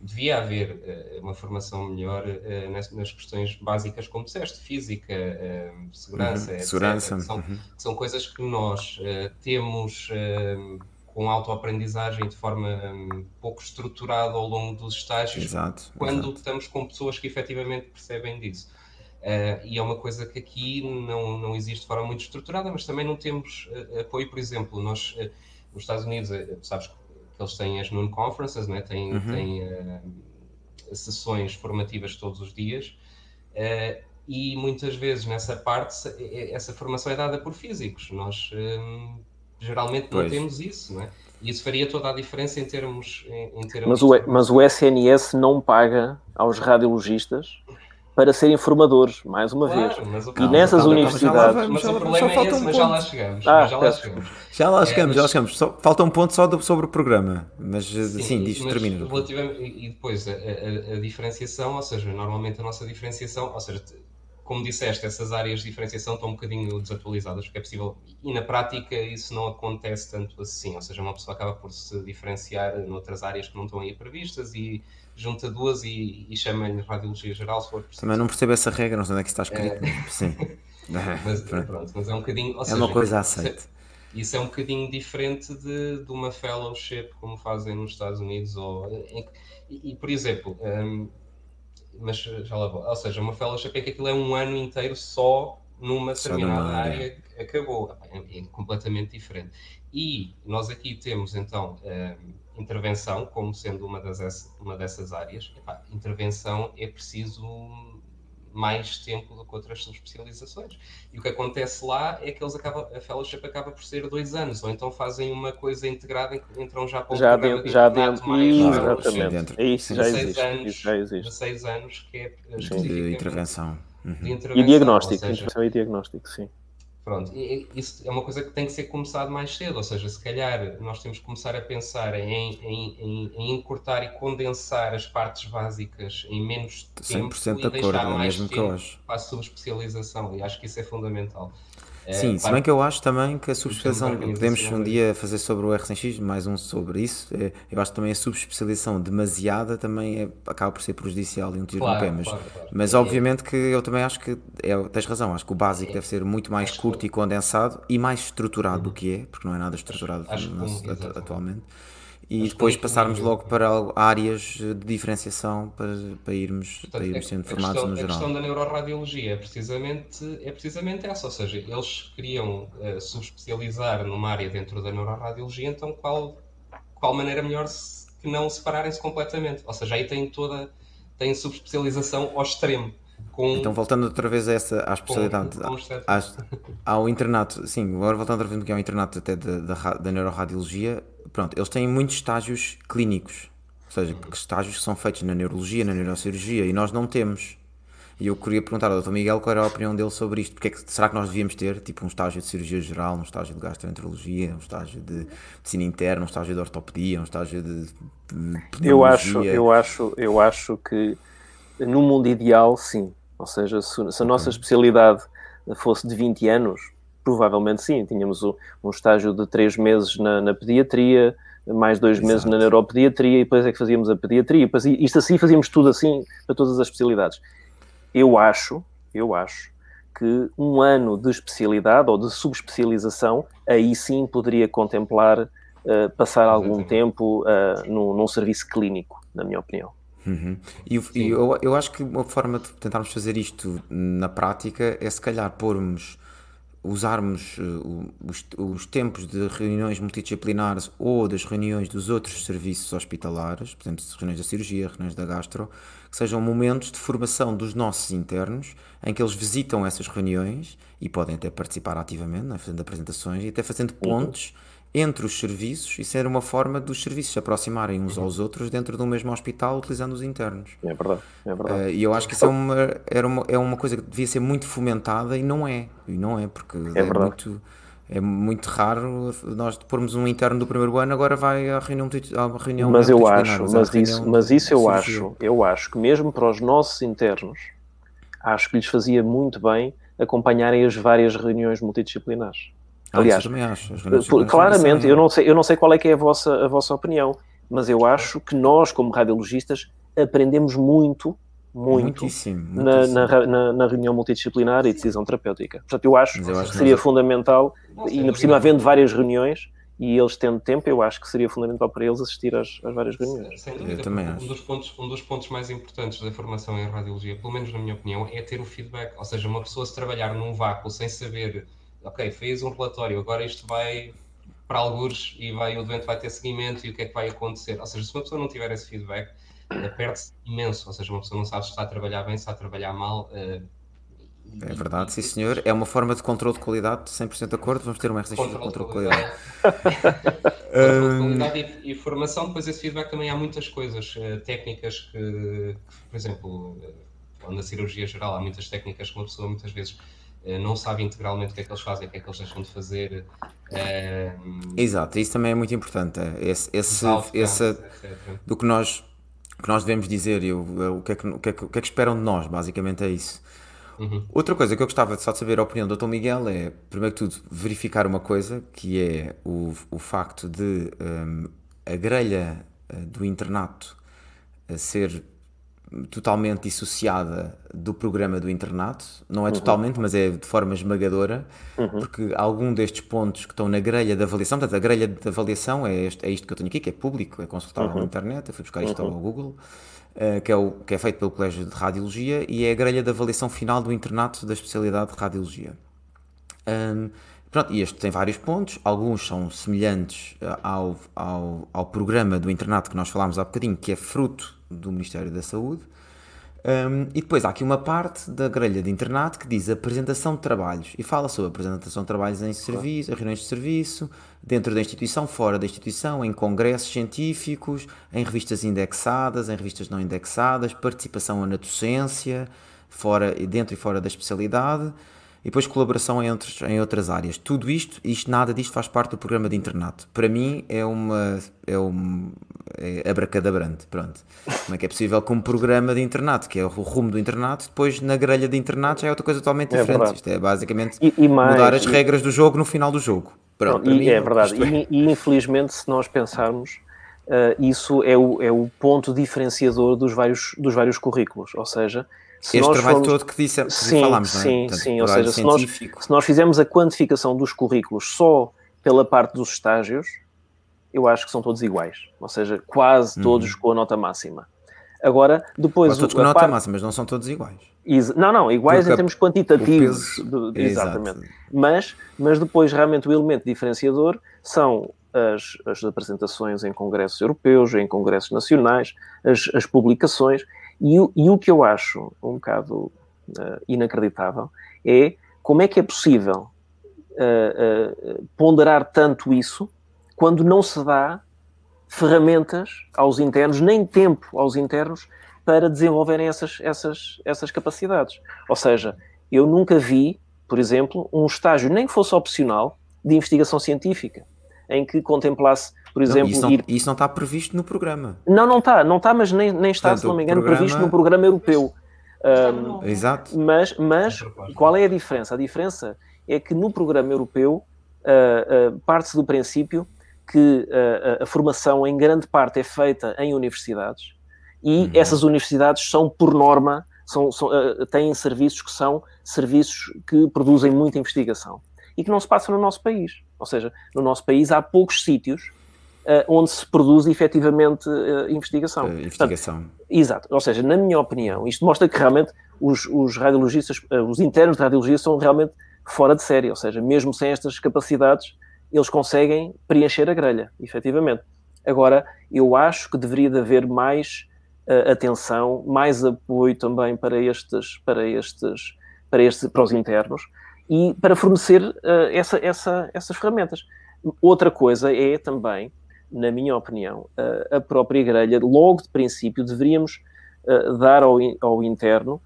devia haver uh, uma formação melhor uh, nas, nas, questões básicas, como disseste, física, uh, segurança, uhum, etc. Segurança. Que são, uhum. que são, coisas que nós temos com autoaprendizagem de forma um, pouco estruturada ao longo dos estágios, exato, quando exato. estamos com pessoas que efetivamente percebem disso. Uh, e é uma coisa que aqui não, não existe de forma muito estruturada, mas também não temos uh, apoio, por exemplo, nós, uh, nos Estados Unidos, sabes que eles têm as noon conferences, né? têm, uhum. têm uh, sessões formativas todos os dias, uh, e muitas vezes nessa parte essa formação é dada por físicos. Nós um, geralmente pois. não temos isso, não é? E isso faria toda a diferença em termos. Em, em termos mas, o, mas o SNS não paga aos radiologistas para serem formadores, mais uma claro, vez. e nessas calma, universidades. Calma, mas o problema é esse, um mas já lá chegamos. Ah, já lá chegamos. Já lá chegamos, é, já lá chegamos. Só, falta um ponto só do, sobre o programa. Mas sim, sim diz, termina. E depois a, a, a, diferenciação, ou seja, normalmente a nossa diferenciação, ou seja, como disseste, essas áreas de diferenciação estão um bocadinho desatualizadas, porque é possível. E na prática isso não acontece tanto assim, ou seja, uma pessoa acaba por se diferenciar noutras áreas que não estão aí previstas e junta duas e, e chama-lhe radiologia geral, se for preciso. Também não percebo essa regra, não sei onde é que está escrito. É... Sim. mas, pronto, mas é um bocadinho. é seja, uma coisa aceita. Isso é um bocadinho diferente de, de uma fellowship, como fazem nos Estados Unidos. Ou, em, e, e, por exemplo, um, mas já lá vou. Ou seja, uma fellowship é que aquilo é um ano inteiro só numa só determinada numa área. área. Acabou. É, é, completamente diferente. E nós aqui temos então. Um, intervenção como sendo uma, das, uma dessas áreas. Epá, intervenção é preciso mais tempo do que outras subespecializações. E o que acontece lá é que eles acabam, a fellowship acaba por ser dois anos, ou então fazem uma coisa integrada e entram já para o já dentro, de já dentro, mais exatamente. Dentro. É isso, já existe, anos, isso já existe. De seis anos que é de intervenção. Uhum. de intervenção. E diagnóstico, seja, intervenção e diagnóstico, sim. Pronto, e isso é uma coisa que tem que ser começado mais cedo, ou seja, se calhar nós temos que começar a pensar em, em, em, em encurtar e condensar as partes básicas em menos tempo e de deixar acordo, é mais mesmo tempo para a subespecialização, e acho que isso é fundamental. Sim, é, se bem que eu acho também que a subespecialização, podemos um dia fazer sobre o R100X, mais um sobre isso, é, eu acho que também a subespecialização demasiada também é, acaba por ser prejudicial e um tiro claro, no pé, mas, claro, claro. mas é, obviamente que eu também acho que, é, tens razão, acho que o básico é. deve ser muito mais curto e condensado e mais estruturado uhum. do que é, porque não é nada estruturado acho, acho nosso, atualmente e depois passarmos logo para áreas de diferenciação para, para irmos, Portanto, para irmos sendo formados questão, no geral. A questão da neuroradiologia é precisamente, é precisamente essa, ou seja, eles queriam uh, subespecializar numa área dentro da neuroradiologia, então qual, qual maneira melhor se, que não separarem-se completamente? Ou seja, aí tem toda, tem subespecialização ao extremo. Com, então, voltando outra vez a essa, à especialidade, com, com ao internato, sim, agora voltando outra vez que é internato até da, da, da neuroradiologia, pronto, eles têm muitos estágios clínicos, ou seja, estágios que são feitos na neurologia, na neurocirurgia, e nós não temos. E eu queria perguntar ao Dr. Miguel qual era a opinião dele sobre isto. Porque é que, será que nós devíamos ter tipo um estágio de cirurgia geral, um estágio de gastroenterologia, um estágio de medicina interna, um estágio de ortopedia, um estágio de, de eu acho, eu acho, eu acho que no mundo ideal, sim. Ou seja, se, se a nossa especialidade fosse de 20 anos, provavelmente sim. Tínhamos um, um estágio de 3 meses na, na pediatria, mais dois Exato. meses na neuropediatria e depois é que fazíamos a pediatria. Isto assim, fazíamos tudo assim para todas as especialidades. Eu acho, eu acho que um ano de especialidade ou de subespecialização, aí sim poderia contemplar uh, passar algum tempo uh, num, num, serviço clínico, na minha opinião. Uhum. E, e eu, eu acho que uma forma de tentarmos fazer isto na prática é se calhar pormos usarmos uh, os, os, tempos de reuniões multidisciplinares ou das reuniões dos outros serviços hospitalares, por exemplo, reuniões da cirurgia, reuniões da gastro, que sejam momentos de formação dos nossos internos, em que eles visitam essas reuniões e podem até participar ativamente, né, fazendo apresentações e até fazendo uhum. pontes uhum entre os serviços e ser uma forma dos serviços se aproximarem uns aos outros dentro do mesmo hospital utilizando os internos. É verdade, é verdade. Uh, e eu acho que isso é uma, era uma, é uma coisa que devia ser muito fomentada e não é. E não é, porque é, é muito é muito raro nós pormos um interno do primeiro ano agora vai à reunião à reunião mas eu acho mas isso mas isso eu acho eu acho que mesmo para os nossos internos acho que lhes fazia muito bem acompanharem as várias reuniões multidisciplinares Aliás, também acho. claramente, eu não, sei, eu não sei qual é que é a vossa, a vossa opinião, mas eu acho que nós, como radiologistas, aprendemos muito, muito muitíssimo, muitíssimo. Na, na, na, na, reunião multidisciplinar e decisão terapêutica. Portanto, eu acho, eu acho que seria fundamental, e ainda por cima havendo várias reuniões, e eles tendo tempo, eu acho que seria fundamental para eles assistir às, às várias reuniões. Sem dúvida, eu também acho. Um dos, pontos, um dos pontos mais importantes da formação em radiologia, pelo menos na minha opinião, é ter o feedback. Ou seja, uma pessoa se trabalhar num vácuo sem saber ok, fez um relatório, agora isto vai para algures e vai, o doente vai ter seguimento e o que é que vai acontecer. Ou seja, se uma pessoa não tiver esse feedback, uh, perde-se imenso. Ou seja, uma pessoa não sabe se está a trabalhar bem, se está a trabalhar mal. Uh, é verdade, sim senhor. É uma forma de controle de qualidade, 100% de acordo. Vamos ter uma RCX de controle de qualidade. controle de qualidade e, e, formação, depois esse feedback também há muitas coisas uh, técnicas que, que, por exemplo, na cirurgia geral há muitas técnicas que uma pessoa muitas vezes eh, não sabe integralmente o que é que eles fazem, o que é que eles deixam de fazer. Um, Exato, isso também é muito importante. É esse, esse, esse do que nós, que nós devemos dizer e o, o, que é que, o, que é que, o que é que esperam de nós, basicamente é isso. Uhum. Outra coisa que eu gostava só de saber a opinião do Dr. Miguel é, primeiro que tudo, verificar uma coisa, que é o, o facto de um, a grelha eh, do internato ser totalmente dissociada do programa do internato, não é uhum. totalmente, mas é de forma esmagadora, uhum. porque algum destes pontos que estão na grelha de avaliação, portanto, a grelha de avaliação é, este, é isto que eu tenho aqui, que é público, é consultável uhum. na internet, eu fui buscar isto ao uhum. Google, uh, que, é o, que é feito pelo Colégio de Radiologia e é a grelha de avaliação final do internato da especialidade de Radiologia. Um, Pronto, e este tem vários pontos, alguns são semelhantes eh, ao, ao, ao programa do internato que nós falámos há bocadinho, que é fruto do Ministério da Saúde. Um, e depois há aqui uma parte da grelha de internato que diz apresentação de trabalhos. E fala sobre apresentação de trabalhos em serviço, em reuniões de serviço, dentro da instituição, fora da instituição, em congressos científicos, em revistas indexadas, em revistas não indexadas, participação na docência, fora, dentro e fora da especialidade e depois colaboração entre, em outras áreas. Tudo isto, isto, nada disto faz parte do programa de internato. Para mim é uma é um é abracadabrante, pronto. Como é que é possível que um programa de internato, que é o rumo do internato, depois na grelha de internato já é outra coisa totalmente é diferente. Verdade. Isto é basicamente e, e mais, mudar as e... regras do jogo no final do jogo. Pronto, Não, mim, é verdade. É. E, infelizmente, se nós pensarmos, uh, isso é o, é o ponto diferenciador dos vários, dos vários currículos. Ou seja, se este trabalho formos... todo que, disse, que sim, falámos, sim, não é? Portanto, sim, ou seja, se nós, se nós fizermos a quantificação dos currículos só pela parte dos estágios, eu acho que são todos iguais, ou seja, quase uhum. todos com a nota máxima. Agora, depois... Quase todos com a nota parte... máxima, mas não são todos iguais. Não, não, iguais Porque em termos quantitativos. Peso... De... Exatamente. Mas, mas depois, realmente, o elemento diferenciador são as, as apresentações em congressos europeus, em congressos nacionais, as, as publicações, e, e o que eu acho um bocado uh, inacreditável é como é que é possível uh, uh, ponderar tanto isso quando não se dá ferramentas aos internos, nem tempo aos internos, para desenvolverem essas, essas, essas capacidades. Ou seja, eu nunca vi, por exemplo, um estágio, nem que fosse opcional, de investigação científica, em que contemplasse, por exemplo. Não, isso, não, ir... isso, não, está previsto no programa. Não, não está, não está, mas nem, nem está, Portanto, se não me engano, programa... previsto no programa europeu. Um, Exato. Mas, mas qual é a diferença? A diferença é que no programa europeu uh, uh, parte-se do princípio que uh, a formação em grande parte é feita em universidades e uhum. essas universidades são, por norma, são, são, têm serviços que são serviços que produzem muita investigação e que não se passa no nosso país. Ou seja, no nosso país há poucos sítios onde se produz efetivamente investigação. investigação. Portanto, exato. Ou seja, na minha opinião, isto mostra que realmente os, os radiologistas, os internos de radiologia são realmente fora de série, ou seja, mesmo sem estas capacidades, eles conseguem preencher a grelha, efetivamente. Agora, eu acho que deveria de haver mais uh, atenção, mais apoio também para estes, para estes, para estes, para os internos e para fornecer uh, essa, essa, essas ferramentas. Outra coisa é também, na minha opinião, uh, a própria grelha, logo de princípio, deveríamos dar ao, ao interno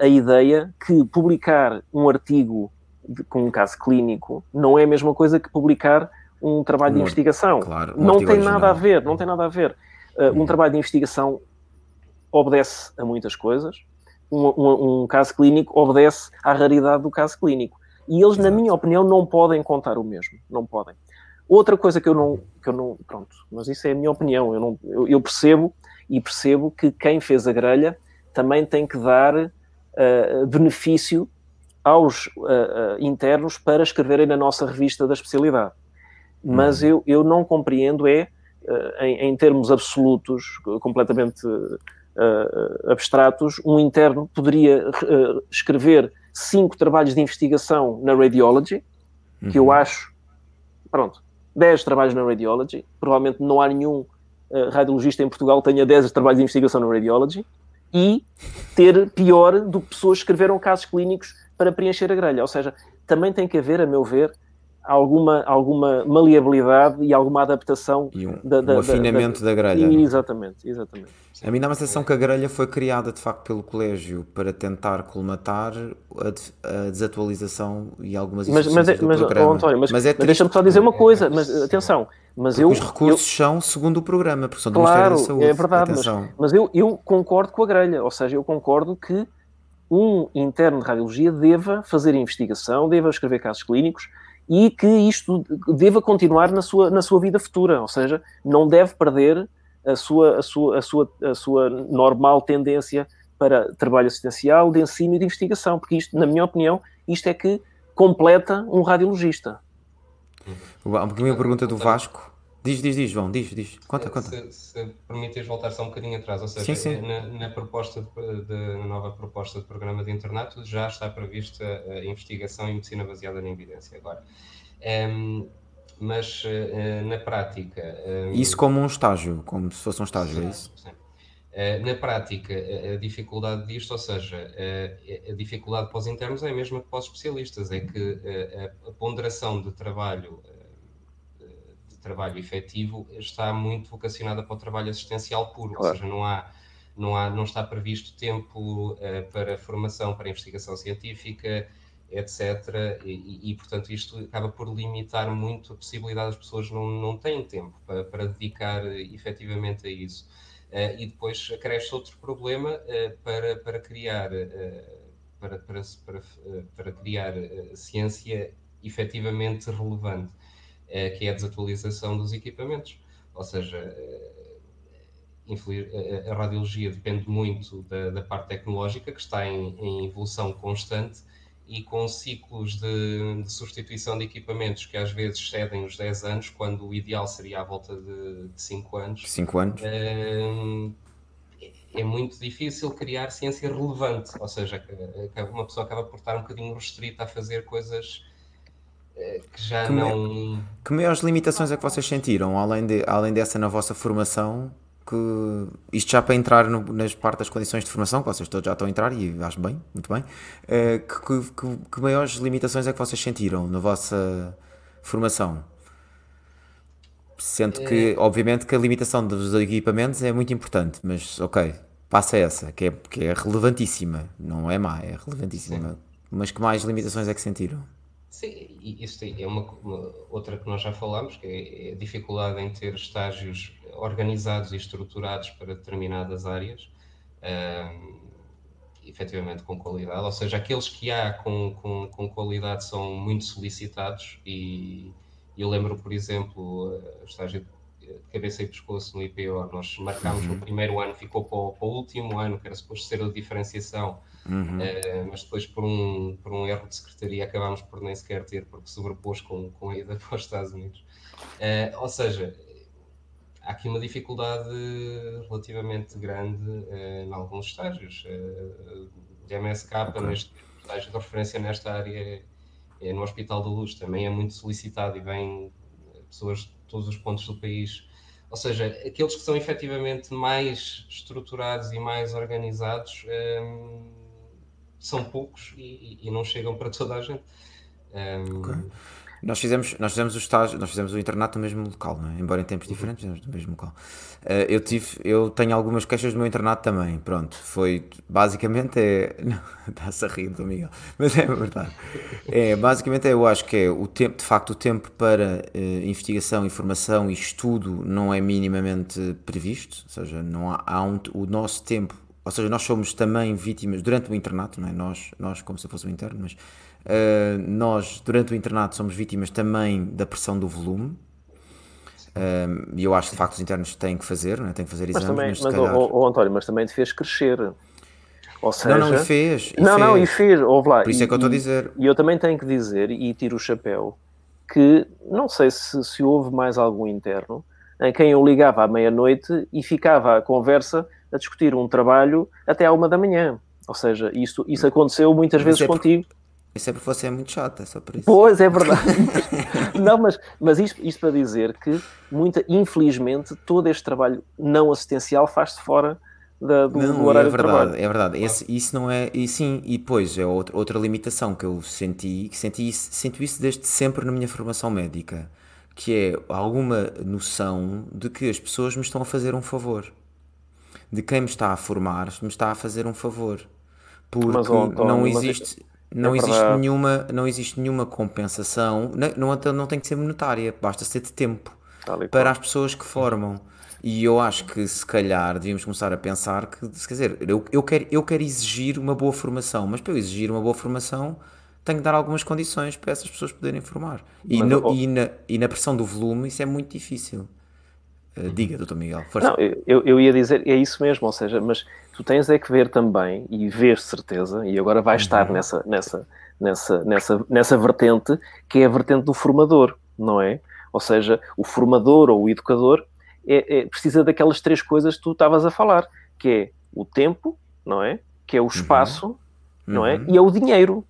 a ideia que publicar um artigo de, com um caso clínico não é a mesma coisa que publicar um trabalho um, de investigação. Claro, um não tem original. nada a ver, não tem nada a ver. Uh, um trabalho de investigação obedece a muitas coisas, um, um, um, caso clínico obedece à raridade do caso clínico. E eles, Exato. na minha opinião, não podem contar o mesmo. Não podem. Outra coisa que eu não, que eu não pronto, mas isso é a minha opinião. Eu, não, eu, eu percebo e percebo que quem fez a grelha também tem que dar uh, benefício aos uh, uh, internos para escreverem na nossa revista da especialidade. Mas uhum. eu, eu não compreendo é, em, em, termos absolutos, completamente abstratos, um interno poderia escrever cinco trabalhos de investigação na Radiology, uhum. que eu uhum. acho, pronto, dez trabalhos na Radiology, provavelmente não há nenhum radiologista em Portugal que tenha dez trabalhos de investigação na Radiology, e ter pior do que pessoas que escreveram casos clínicos para preencher a grelha. Ou seja, também tem que haver, a meu ver, alguma, alguma maleabilidade e alguma adaptação e um, da, da, um afinamento da, da, grelha. Exatamente, exatamente. A mim dá uma sensação que a grelha foi criada de facto pelo colégio para tentar colmatar a, a desatualização e algumas mas, mas, é, do mas, programa. Oh, António, mas, mas, é mas deixa-me só dizer uma coisa, mas atenção, mas eu, os recursos eu, são segundo o programa, porque são do claro, Ministério da Saúde. É verdade, mas, mas eu, eu concordo com a grelha, ou seja, eu concordo que um interno de radiologia deva fazer investigação, deva escrever casos clínicos e que isto deva continuar na sua, na sua vida futura, ou seja, não deve perder a sua, a sua, a sua, a sua normal tendência para trabalho assistencial, de ensino e de investigação, porque isto, na minha opinião, isto é que completa um radiologista. Uma pergunta do Vasco Diz, diz, diz, João, diz, diz. Conta, conta. Se, se permites voltar só um bocadinho atrás, ou seja, sim, sim. Na, na, proposta de, de, na nova proposta de programa de internato já está prevista a investigação em medicina baseada na evidência agora. Um, mas uh, na prática. Um, isso como um estágio, como se fosse um estágio, sim, é isso? Sim. Uh, na prática, a, a dificuldade disto, ou seja, uh, a dificuldade para os internos é a mesma que para os especialistas, é que a, a ponderação de trabalho trabalho efetivo está muito vocacionada para o trabalho assistencial puro, claro. ou seja, não há, não há, não está previsto tempo uh, para formação, para investigação científica, etc. E, e, portanto, isto acaba por limitar muito a possibilidade das pessoas não, não têm tempo para, para dedicar uh, efetivamente a isso. Uh, e depois acresce outro problema uh, para, para criar, para, para, para, para criar ciência efetivamente relevante é, que é a desatualização dos equipamentos. Ou seja, eh, a radiologia depende muito da, da parte tecnológica, que está em, em, evolução constante e com ciclos de, de, substituição de equipamentos que às vezes cedem os 10 anos, quando o ideal seria à volta de, de 5 anos. 5 anos. É, é muito difícil criar ciência relevante, ou seja, uma pessoa acaba por estar um bocadinho restrita a fazer coisas que já que não. Me... Que maiores limitações é que vocês sentiram, além, de, além dessa na vossa formação? Que isto já para entrar no, nas partes das condições de formação, que vocês todos já estão a entrar e acho bem, muito bem. Uh, que, que, que, maiores limitações é que vocês sentiram na vossa formação? Sendo que, é... obviamente, que a limitação dos equipamentos é muito importante, mas ok, passa essa, que é, que é relevantíssima, não é má, é relevantíssima. Sim. Mas que mais limitações é que sentiram? Sim, isso é uma, uma, outra que nós já falamos, que é, é a dificuldade em ter estágios organizados e estruturados para determinadas áreas, um, efetivamente com qualidade, ou seja, aqueles que há com, com, com qualidade são muito solicitados e eu lembro, por exemplo, o estágio de cabeça e pescoço no IPO, nós marcámos uhum. no primeiro ano, ficou para o, para o, último ano, que era suposto ser a diferenciação, uhum. uh, mas depois por um, por um erro de secretaria acabámos por nem sequer ter, porque sobrepôs com, com a ida para os Estados Unidos. Uh, ou seja, há aqui uma dificuldade relativamente grande uh, em alguns estágios. Uh, de MSK, okay. neste estágio de referência nesta área, é, é no Hospital da Luz, também é muito solicitado e vêm pessoas de todos os pontos do país. Ou seja, aqueles que são efetivamente mais estruturados e mais organizados um, são poucos e, e, não chegam para toda a gente. Um, okay. Nós fizemos, nós fizemos o estágio, nós fizemos o internato no mesmo local, é? embora em tempos diferentes, fizemos no mesmo local. Uh, eu tive, eu tenho algumas queixas do meu internato também, pronto, foi, basicamente é, está-se a rir do Miguel, mas é verdade, é, basicamente é, eu acho que é o tempo, de facto o tempo para uh, investigação, informação e estudo não é minimamente previsto, ou seja, não há, há um, o nosso tempo, ou seja, nós somos também vítimas, durante o internato, não é? nós, nós como se fosse o interno, mas Uh, nós, durante o internato, somos vítimas também da pressão do volume. Uh, e eu acho que de facto os internos têm que fazer, né? têm que fazer exames. Mas também, mas, mas calhar... o, o, António, mas também te fez crescer. Ou seja, não, não, e fez. E não, fez. não, e fez, ouve lá. Por isso e, é que eu estou a dizer. E eu também tenho que dizer, e tiro o chapéu, que não sei se, se houve mais algum interno em quem eu ligava à meia-noite e ficava a conversa a discutir um trabalho até à uma da manhã. Ou seja, isso, isso aconteceu muitas vezes é contigo. Isso é porque você é muito chato, é só por isso. Pois, é verdade. não, mas, mas isto, isto para dizer que, muita, infelizmente, todo este trabalho não assistencial faz-se fora da, do, não, do horário é verdade. É verdade, Esse, isso não é. E sim, e depois é outra, outra limitação que eu senti, que senti isso, sinto isso desde sempre na minha formação médica, que é alguma noção de que as pessoas me estão a fazer um favor. De quem me está a formar me está a fazer um favor. Porque mas, não existe. Não, é existe nenhuma, não existe nenhuma compensação, não, não, não tem que ser monetária, basta ser de tempo para as pessoas que formam. E eu acho que se calhar devíamos começar a pensar que, quer dizer, eu, eu, quero, eu quero exigir uma boa formação, mas para eu exigir uma boa formação tenho que dar algumas condições para essas pessoas poderem formar. E, no, e, na, e na pressão do volume isso é muito difícil. Uh, diga, doutor Miguel. Força. Não, eu, eu ia dizer, é isso mesmo, ou seja, mas tu tens é que ver também, e ver certeza, e agora vai estar uhum. nessa, nessa, nessa, nessa, nessa vertente, que é a vertente do formador, não é? Ou seja, o formador ou o educador é, é, precisa daquelas três coisas que tu estavas a falar, que é o tempo, não é? Que é o uhum. espaço, uhum. não é? Uhum. E é o dinheiro,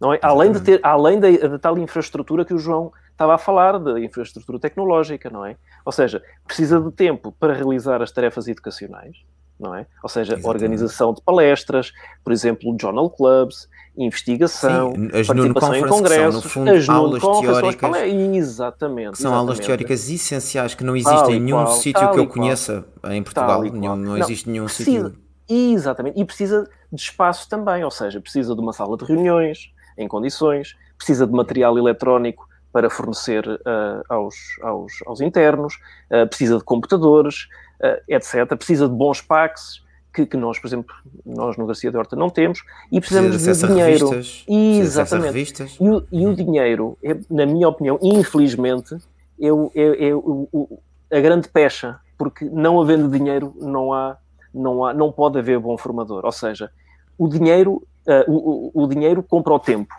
não é? Além de ter, além da, da tal infraestrutura que o João estava a falar, da infraestrutura tecnológica, não é? Ou seja, precisa de tempo para realizar as tarefas educacionais, não é? Ou seja, Exatamente. organização de palestras, por exemplo, journal clubs, investigação, Sim, as participação em congressos, que são, no fundo, as aulas teóricas. Exatamente. Que são exatamente. aulas teóricas essenciais que não existem em nenhum sítio que eu conheça em Portugal. Nenhum, não, existe nenhum sítio. Exatamente. E precisa de espaço também, ou seja, precisa de uma sala de reuniões em condições, precisa de material eletrónico para fornecer uh, aos, aos, aos, internos, uh, precisa de computadores, uh, etc. Precisa de bons packs, que, que, nós, por exemplo, nós no Garcia de Horta não temos, e precisamos precisa de, de dinheiro. Revistas, Exatamente. E o, e o dinheiro, é, na minha opinião, infelizmente, é, o, é, é o, a grande pecha, porque não havendo dinheiro não há, não há, não pode haver bom formador. Ou seja, o dinheiro, o, o, dinheiro compra o tempo.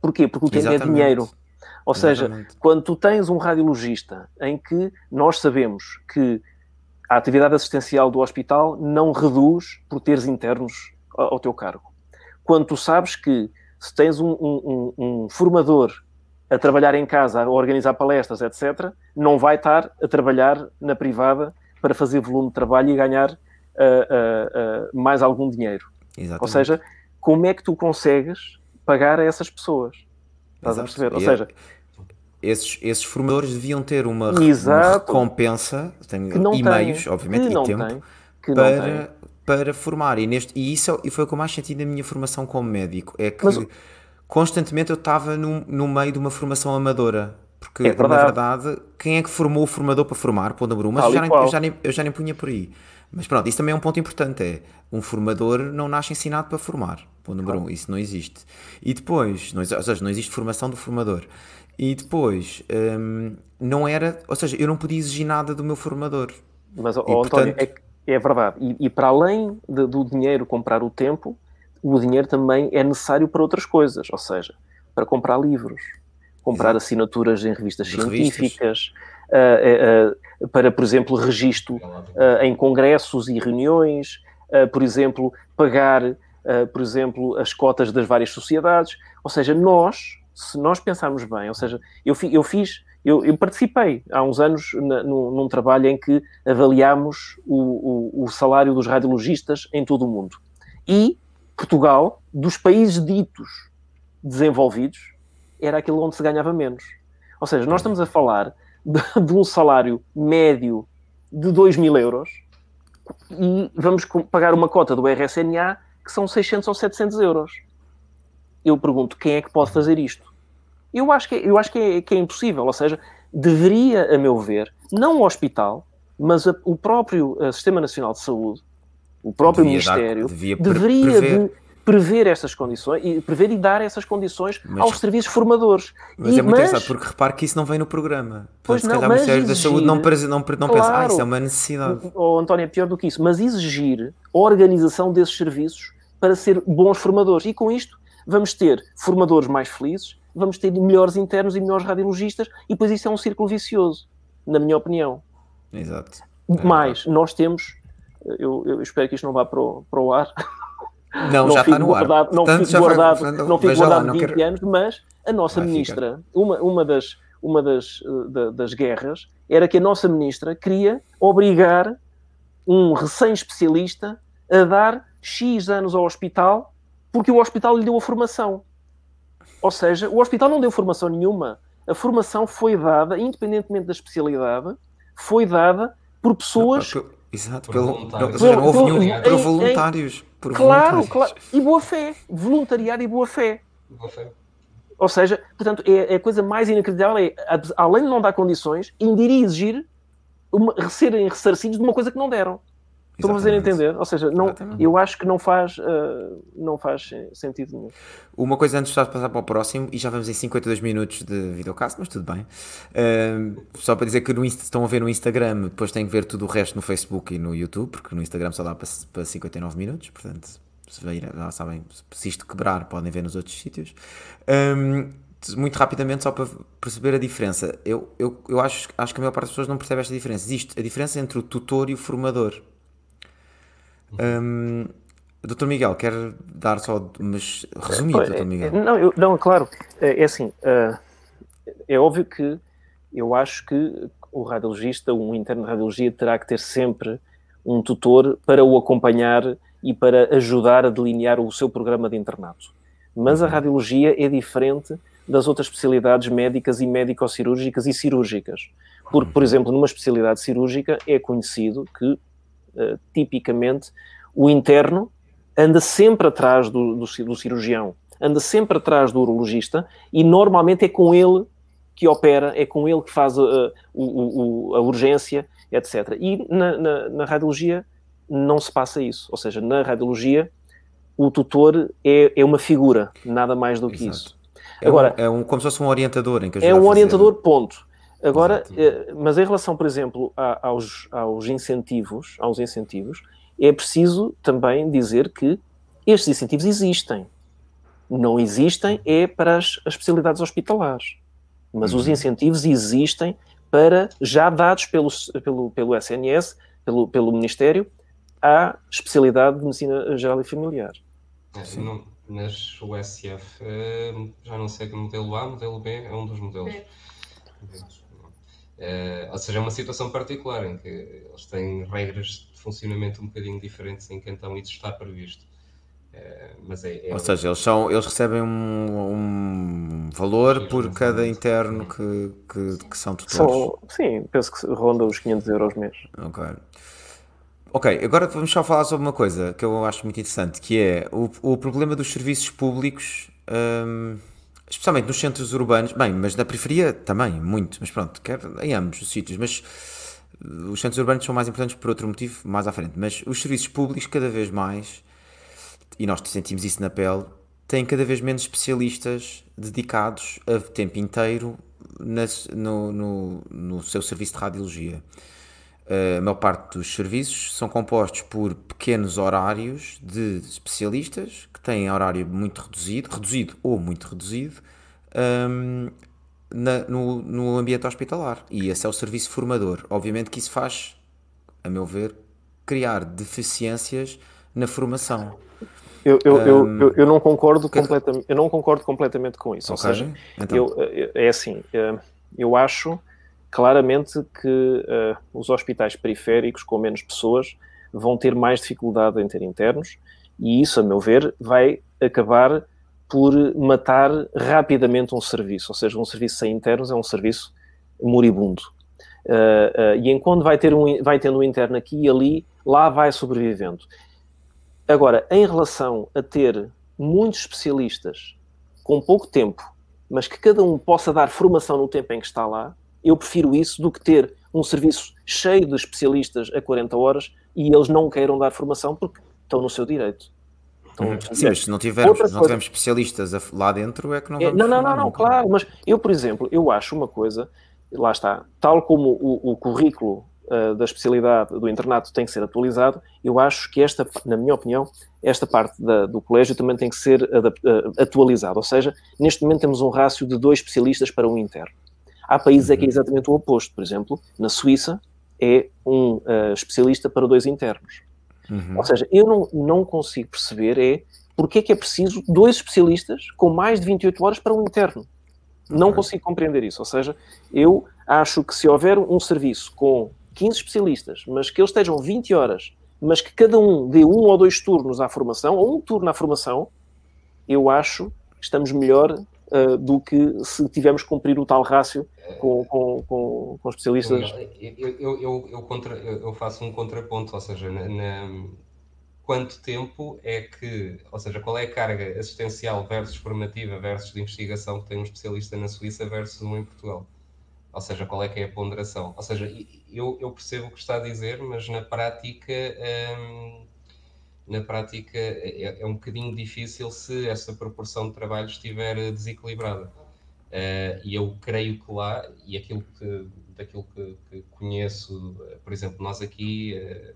Porquê? Porque o tempo é dinheiro. Ou Exatamente. seja, quando tu tens um radiologista em que nós sabemos que a atividade assistencial do hospital não reduz por teres internos ao teu cargo. Quando tu sabes que se tens um, um, um formador a trabalhar em casa, a organizar palestras, etc., não vai estar a trabalhar na privada para fazer volume de trabalho e ganhar uh, uh, uh, mais algum dinheiro. Exatamente. Ou seja, como é que tu consegues pagar a essas pessoas? Estás Exato. a perceber? Ou e é seja, esses, esses formadores deviam ter uma, uma recompensa, tem, e meios, obviamente, e tempo, tem, para, para formar. E, neste, e isso e foi o que eu mais senti na minha formação como médico. É que Mas- constantemente eu estava no, no meio de uma formação amadora. Porque, É verdade. na verdade, quem é que formou o formador para formar? Ponto número um. Mas eu já, nem, eu, já nem, eu já nem punha por aí. Mas pronto, isso também é um ponto importante. É, um formador não nasce ensinado para formar. Ponto número um. Isso não existe. E depois, não, ou seja, não existe formação do formador. E depois, hum, não era... Ou seja, eu não podia exigir nada do meu formador. Mas, E, António, portanto- é, é verdade. E, e para além de- do dinheiro comprar o tempo, o dinheiro também é necessário para outras coisas, ou seja, para comprar livros, comprar Exato. assinaturas em revistas De revistas. científicas, ah, ah, ah, para, por exemplo, registro em congressos e reuniões, por exemplo, pagar, por exemplo, as cotas das várias sociedades. Ou seja, nós, se nós pensarmos bem, ou seja, eu, fi- eu fiz, eu, eu participei há uns anos na- num, num trabalho em que avaliámos o, o- o salário dos radiologistas em todo o mundo. E Portugal, dos países ditos desenvolvidos, era aquele onde se ganhava menos. Ou seja, nós estamos a falar de, de um salário médio de 2 mil euros e vamos pagar uma cota do RSNA que são 600 ou 700 euros. Eu pergunto, quem é que pode fazer isto? Eu acho que, é- eu acho que, é, que é impossível, ou seja, deveria, a meu ver, não o hospital, mas a- o próprio eh, Sistema Nacional de Saúde, o próprio Devia dar- Ministério, devia pre- deveria prever. de prever estas condições e prever e dar essas condições Mas- aos serviços formadores. Mas E- é muito engraçado, porque repare que isso não vem no programa. Portanto, Pois se não, calhar o mas Ministério da exigir- Saúde não, pensa- não, não pensa, ah, Claro. isso é uma necessidade. Oh, António, é pior do que isso, mas exigir a organização desses serviços para ser bons formadores. E com isto vamos ter formadores mais felizes, vamos ter melhores internos e melhores radiologistas, e depois isso é um círculo vicioso, na minha opinião. Exato. Mas nós temos, eu, eu espero que isto não vá para o, para o ar, Não, já fique está no ar. guardado, não Portanto, já foi- guardado, portanto, não lá, guardado não 20 quero- anos, mas a nossa Vai ministra, uma, uma, das, uma das, eh, da- das guerras, era que a nossa ministra queria obrigar um recém-especialista a dar X anos ao hospital porque o hospital lhe deu a formação. Ou seja, o hospital não deu formação nenhuma. A formação foi dada, independentemente da especialidade, foi dada por pessoas Não, Exato, Por pelo, voluntários. Pelo- em- por em- voluntários. Por Claro, voluntários. claro. E boa fé. Voluntariado e boa fé. Boa fé. Ou seja, portanto, é, é a coisa mais inacreditável é, além de não dar condições, ainda iria exigir uma, serem ressarcidos de uma coisa que não deram. Estão a fazer entender? Ou seja, não, Exatamente. eu acho que não faz, ah, não faz sentido nenhum. Uma coisa antes de passar para o próximo, e já vamos em 52 minutos de videocast, mas tudo bem. Ahm, só para dizer que no Insta, estão a ver no Instagram, depois têm que ver tudo o resto no Facebook e no YouTube, porque no Instagram só dá para, para 59 minutos, portanto, se vir, já sabem, se isto quebrar, podem ver nos outros sítios. Ahm, muito rapidamente, só para perceber a diferença, eu, eu, eu acho, acho que a maior parte das pessoas não percebe esta diferença. Existe a diferença entre o tutor e o formador. Hum, Doutor Miguel, quer dar só, mas resumido, Olha, Doutor Miguel. Não, eu, não, claro. É, é assim, ah, é óbvio que eu acho que o radiologista, um interno de radiologia, terá que ter sempre um tutor para o acompanhar e para ajudar a delinear o seu programa de internato. Mas a radiologia é diferente das outras especialidades médicas e médico-cirúrgicas e cirúrgicas. Porque, por exemplo, numa especialidade cirúrgica é conhecido que, eh, tipicamente, o interno anda sempre atrás do, do, do cirurgião, anda sempre atrás do urologista e normalmente é com ele que opera, é com ele que faz a, o- o- a urgência, etc. E na, na- na radiologia não se passa isso. Ou seja, na radiologia o tutor é, é uma figura, nada mais do que Exato. isso. É Agora, um, é um, como se fosse um orientador em que é a um fazer- orientador, ponto. Agora, Exato. eh, mas em relação, por exemplo, a- aos, aos incentivos, aos incentivos, é preciso também dizer que estes incentivos existem. Não existem é para as, as especialidades hospitalares. Mas os Uhum. incentivos existem para, já dados pelo, pelo, pelo SNS, pelo, pelo Ministério, à especialidade de Medicina Geral e Familiar. É, não- mas o SF, eh, já não sei que modelo A, modelo B, é um dos modelos. B. Eh, ou seja, é uma situação particular em que eles têm regras de funcionamento um bocadinho diferentes em que então isso está previsto. Mas é, é Ou seja, eles, são, eles recebem um, um valor Sim, por cada interno que, que, que são tutores. São, sim, penso que ronda os 500 euros mês. Ok. Ok, agora vamos só falar sobre uma coisa que eu acho muito interessante, que é o, o problema dos serviços públicos, hum, especialmente nos centros urbanos, bem, mas na periferia também, muito, mas pronto, quer em ambos os sítios, mas os centros urbanos são mais importantes por outro motivo, mais à frente, mas os serviços públicos cada vez mais, e nós sentimos isso na pele, têm cada vez menos especialistas dedicados a tempo inteiro nas- no, no, no seu serviço de radiologia. A maior parte dos serviços são compostos por pequenos horários de especialistas que têm horário muito reduzido, reduzido ou muito reduzido, hum, na- no, no ambiente hospitalar. E esse é o serviço formador. Obviamente que isso faz, a meu ver, criar deficiências na formação. Eu, eu, eu, Hum, eu, eu não concordo que- completamente, eu não concordo completamente com isso. Ou Ok? seja, Então, eu, eh, é assim, eh, eu acho claramente que eh, os hospitais periféricos com menos pessoas vão ter mais dificuldade em ter internos e isso, a meu ver, vai acabar por matar rapidamente um serviço. Ou seja, um serviço sem internos é um serviço moribundo. Eh, eh, e enquanto vai, ter um, vai tendo um interno aqui e ali, lá vai sobrevivendo. Agora, em relação a ter muitos especialistas com pouco tempo, mas que cada um possa dar formação no tempo em que está lá, eu prefiro isso do que ter um serviço cheio de especialistas a 40 horas e eles não queiram dar formação porque estão no seu direito. No seu sim, mas se não tivermos, não coisa- tivermos especialistas a- lá dentro, é que não É, vamos Não, não, formar não, não, nunca. claro, mas eu, por exemplo, eu acho uma coisa, lá está, tal como o, o currículo ah, da especialidade do internato tem que ser atualizado, eu acho que esta, na minha opinião, esta parte da- do colégio também tem que ser ah, atualizada. Ou seja, neste momento temos um rácio de dois especialistas para um interno. Há países é que é exatamente o oposto. Por exemplo, na Suíça é um ah, especialista para dois internos. Uhum. Ou seja, eu não, não consigo perceber é porque é que é preciso dois especialistas com mais de 28 horas para um interno. Não consigo compreender isso. Ou seja, eu acho que se houver um serviço com 15 especialistas, mas que eles estejam 20 horas, mas que cada um dê um ou dois turnos à formação, ou um turno à formação, eu acho que estamos melhor ah, do que se tivermos que cumprir o tal rácio com, com, com, com especialistas. Eu, eu, eu, eu contra- eu faço um contraponto, ou seja, na, na- quanto tempo é que, ou seja, qual é a carga assistencial versus formativa versus de investigação que tem um especialista na Suíça versus um em Portugal? Ou seja, qual é que é a ponderação? Ou seja, eu, eu percebo o que está a dizer, mas na prática, hum, na prática é, é um bocadinho difícil se essa proporção de trabalho estiver desequilibrada. Uh, e eu creio que lá, e aquilo que, daquilo que, que conheço, por exemplo, nós aqui, uh,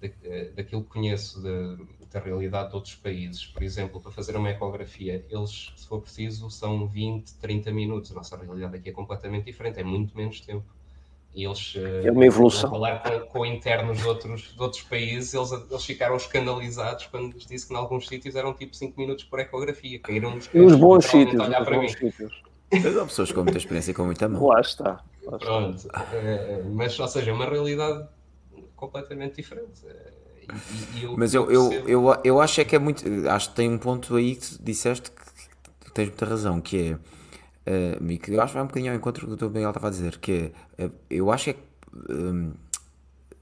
da, uh, daquilo que conheço da, da, realidade de outros países, por exemplo, para fazer uma ecografia, eles, se for preciso, são 20, 30 minutos. A nossa realidade aqui é completamente diferente, é muito menos tempo. E eles, é uma evolução. falar com, com, internos de outros, de outros países, eles, eles ficaram escandalizados quando lhes disse que em alguns sítios eram tipo 5 minutos por ecografia. Caíram nos Nos bons sítios. olhar para mim. Sítios. Mas há pessoas com muita experiência e com muita mão. Lá está. Lá está. Pronto. É, mas, ou seja, é uma realidade completamente diferente. E, e eu, mas eu, eu, eu, eu acho é que é muito. Acho que tem um ponto aí que disseste que tens muita razão, que é. Uh, que eu acho que vai um bocadinho ao encontro do que o Miguel estava a dizer, que é. Uh, eu acho é que. Um,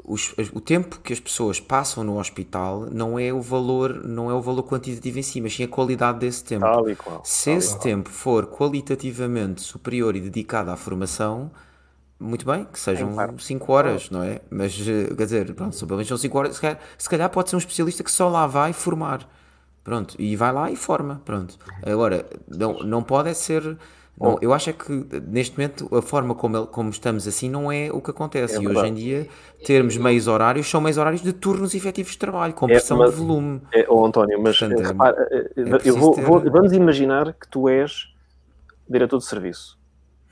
os, o tempo que as pessoas passam no hospital não é o valor não é o valor quantitativo em si, mas sim a qualidade desse tempo. Tal e qual, Se esse qual. tempo for qualitativamente superior e dedicado à formação, muito bem, que sejam 5 horas, não é? Mas, quer dizer, pronto, se pelo menos são 5 horas, se calhar, se calhar pode ser um especialista que só lá vai formar. Pronto, e vai lá e forma, pronto. Agora, não, não pode é ser... Não, eu acho é que neste momento a forma como, ele, como estamos assim não é o que acontece. É e hoje em dia termos meios horários são meios horários de turnos efetivos de trabalho, com pressão é, mas, de volume. É, oh, António, mas Portanto, repara, eu vou, ter... vou, vamos imaginar que tu és diretor de serviço.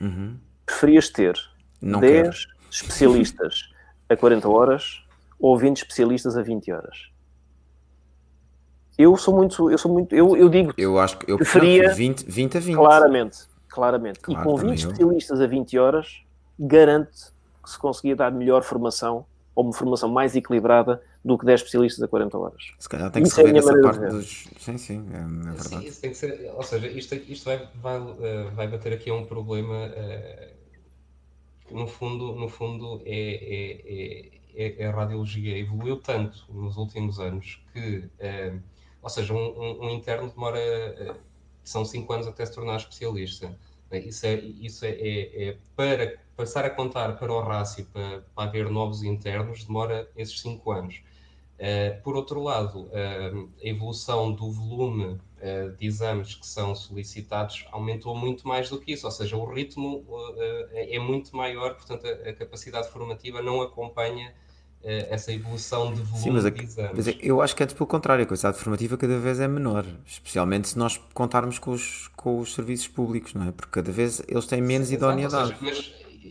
Uhum. Preferias ter não 10 quero. especialistas a 40 horas ou 20 especialistas a 20 horas? Eu sou muito, eu sou muito, eu, eu digo. Eu acho que eu preferia 20, 20 a 20. Claramente, claramente. Claro, e com 20 eu. especialistas a 20 horas, garante que se conseguia dar melhor formação ou uma formação mais equilibrada do que 10 especialistas a 40 horas. Se calhar tem que isso saber é essa parte dos. Sim, sim, é, é verdade. Sim, isso tem que ser, ou seja, isto, isto vai, vai, uh, vai bater aqui a um problema uh, no fundo, no fundo é, é, é, é, a radiologia evoluiu tanto nos últimos anos que, uh, ou seja, um, um, um interno demora, são cinco anos até se tornar especialista. Isso é, isso é, é, é, para passar a contar para o rácio, para, para haver novos internos, demora esses cinco anos. Uh, por outro lado, uh, a evolução do volume uh, de exames que são solicitados aumentou muito mais do que isso, ou seja, o ritmo é muito maior, portanto, a, a, capacidade formativa não acompanha essa evolução de volume Sim, mas, exames. Mas eu acho que antes pelo contrário, a capacidade formativa cada vez é menor, especialmente se nós contarmos com os, com os serviços públicos, não é? Porque cada vez eles têm menos idoneidade.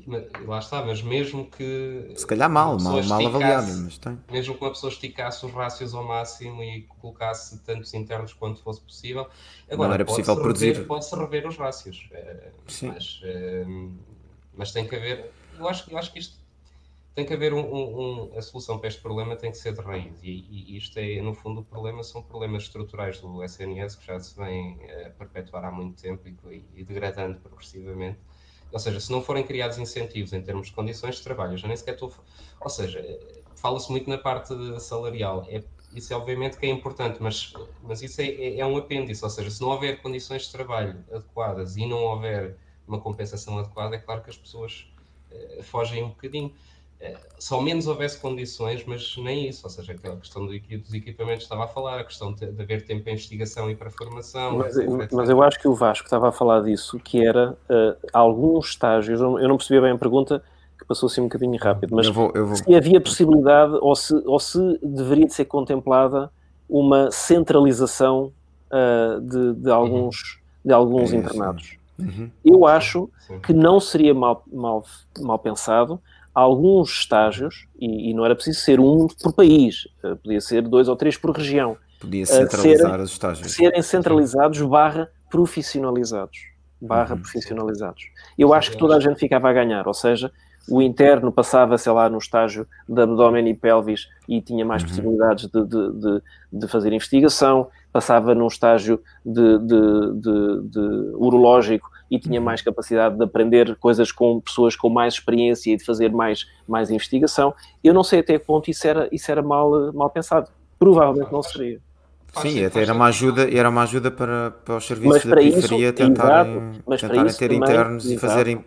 Mas, lá está, mas mesmo que. Se calhar mal, mal, mal avaliado, mas tem. Mesmo que uma pessoa esticasse os rácios ao máximo e colocasse tantos internos quanto fosse possível. Agora, não era possível produzir. Pode-se rever os rácios. Eh, Sim. Mas, eh, mas tem que haver. Eu acho, eu acho que isto. Tem que haver um, um, um, a solução para este problema tem que ser de raiz e, e, isto é, no fundo, o problema são problemas estruturais do SNS que já se vem a perpetuar há muito tempo e, e degradando progressivamente ou seja, se não forem criados incentivos em termos de condições de trabalho, já nem sequer estou. Ou seja, fala-se muito na parte salarial. É, isso é obviamente que é importante, mas, mas isso é, é, é um apêndice. Ou seja, se não houver condições de trabalho adequadas e não houver uma compensação adequada, é claro que as pessoas eh, fogem um bocadinho. Se ao menos houvesse condições, mas nem isso, ou seja, aquela questão dos equipamentos estava a falar, a questão de, haver tempo para investigação e para formação. Mas, etc, mas eu acho que o Vasco estava a falar disso, que era uh, alguns estágios, eu não percebi bem a pergunta, que passou assim um bocadinho rápido, mas eu vou, eu vou. se havia possibilidade ou se, ou se deveria de ser contemplada uma centralização uh, de, de, alguns, uhum. de alguns é internados. Uhum. Eu acho sim, sim. que não seria mal, mal, mal pensado alguns estágios, e, e, não era preciso ser um por país, eh, podia ser dois ou três por região. Podia eh, centralizar serem, os estágios. Serem centralizados barra profissionalizados. Barra uhum. profissionalizados. Eu acho que toda a gente ficava a ganhar, ou seja, o interno passava, sei lá, no estágio de abdômen e pelvis e tinha mais uhum. possibilidades de, de, de, de, fazer investigação, passava num estágio de, de urológico e tinha uhum. mais capacidade de aprender coisas com pessoas com mais experiência e de fazer mais, mais investigação. Eu não sei até que ponto isso era, isso era mal, mal pensado. Provavelmente não seria. Sim, até era uma ajuda, era uma ajuda para, para os serviços da periferia isso, tentarem, exato, mas tentarem ter também, internos exato, e fazerem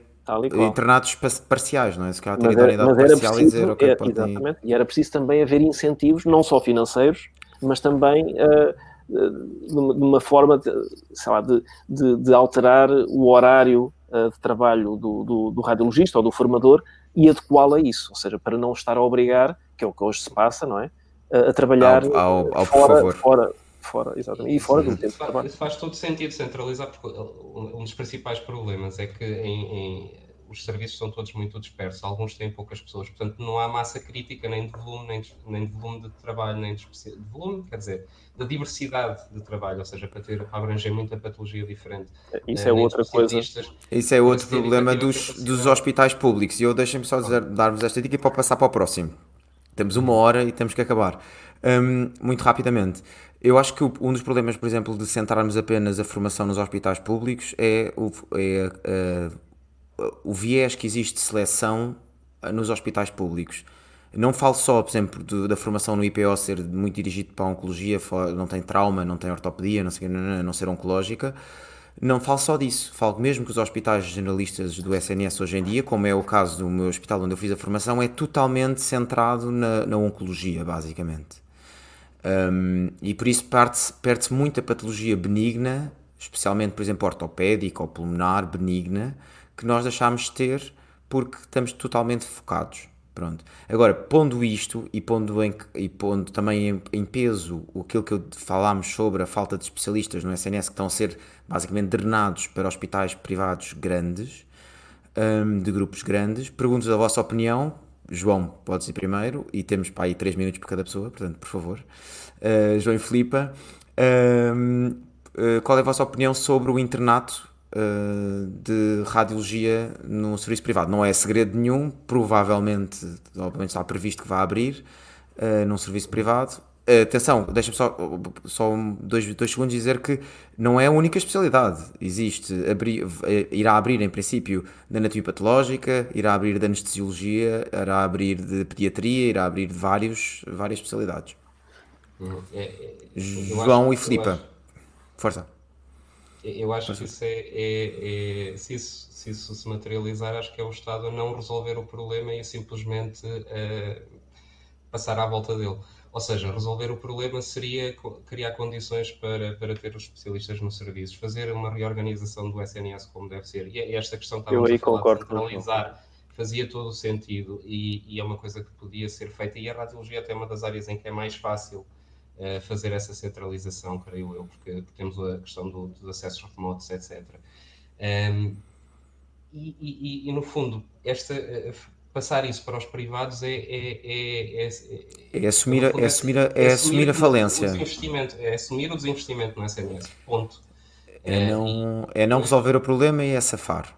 internatos parciais, não é? Se calhar ter idoneidade parcial preciso, e dizer o que é, Exatamente, e era preciso também haver incentivos, não só financeiros, mas também uh, numa forma de, sei lá, de, de, de alterar o horário uh, de trabalho do, do, do, radiologista ou do formador e adequá-lo a isso, ou seja, para não estar a obrigar, que é o que hoje se passa, não é? A, a trabalhar ao, ao, ao fora, fora, fora, exatamente, e fora do tempo isso faz, isso faz todo sentido centralizar, porque um dos principais problemas é que em, em os serviços são todos muito dispersos, alguns têm poucas pessoas, portanto não há massa crítica nem de volume, nem de, nem de volume de trabalho, nem de, de, volume, quer dizer, da diversidade de trabalho, ou seja, para, ter, para abranger muita patologia diferente. Isso é outra coisa. Isso é outro problema dos, dos hospitais públicos, e eu deixem-me só dar-vos esta dica para passar para o próximo. Temos uma hora e temos que acabar. Um, muito rapidamente. Eu acho que um dos problemas, por exemplo, de centrarmos apenas a formação nos hospitais públicos é, o, é o viés que existe de seleção eh, nos hospitais públicos. Não falo só, por exemplo, da formação no IPO ser muito dirigido para a oncologia, não tem trauma, não tem ortopedia, não, sei, não, ser oncológica. Não falo só disso, falo mesmo que os hospitais generalistas do SNS hoje em dia, como é o caso do meu hospital onde eu fiz a formação, é totalmente centrado na, na oncologia, basicamente. Um, e por isso perde-se perde muita patologia benigna, especialmente, por exemplo, ortopédica ou pulmonar benigna, que nós deixámos de ter porque estamos totalmente focados. Pronto. Agora, pondo isto e pondo, em, e pondo também em, em, peso aquilo que falámos sobre a falta de especialistas no SNS que estão a ser basicamente drenados para hospitais privados grandes, um, de grupos grandes, pergunto a vossa opinião. João, podes ir primeiro e temos para aí 3 minutos por cada pessoa, portanto, por favor. Uh, João e Filipa, um, uh, qual é a vossa opinião sobre o internato uh, de radiologia no serviço privado. Não é segredo nenhum, provavelmente, obviamente está previsto que vai abrir uh, num serviço privado. atenção, deixa-me só, só dois, dois segundos dizer que não é a única especialidade. Existe, abri, irá abrir em princípio da anatomia patológica, irá abrir de anestesiologia, irá abrir de pediatria, irá abrir de vários, várias especialidades. É, é, João acho, e Filipa, força. Eu acho que isso é, é, é, se, isso, se isso se materializar, acho que é o Estado a não resolver o problema e simplesmente uh, passar à volta dele. Ou seja, resolver o problema seria criar condições para, para ter os especialistas no serviço, fazer uma reorganização do SNS como deve ser. E é esta questão que estávamos a falar de centralizar fazia todo o sentido e, e, é uma coisa que podia ser feita. E a radiologia é até uma das áreas em que é mais fácil uh, fazer essa centralização, creio eu, porque, temos a questão do, dos acessos remotos, etc. Um, e, e, e, no fundo, esta, uh, passar isso para os privados é, é, é, é, é assumir, é, assumir, a, é assumir a falência. é assumir o desinvestimento no SNS. Ponto. É, não, é não resolver o problema e é safar.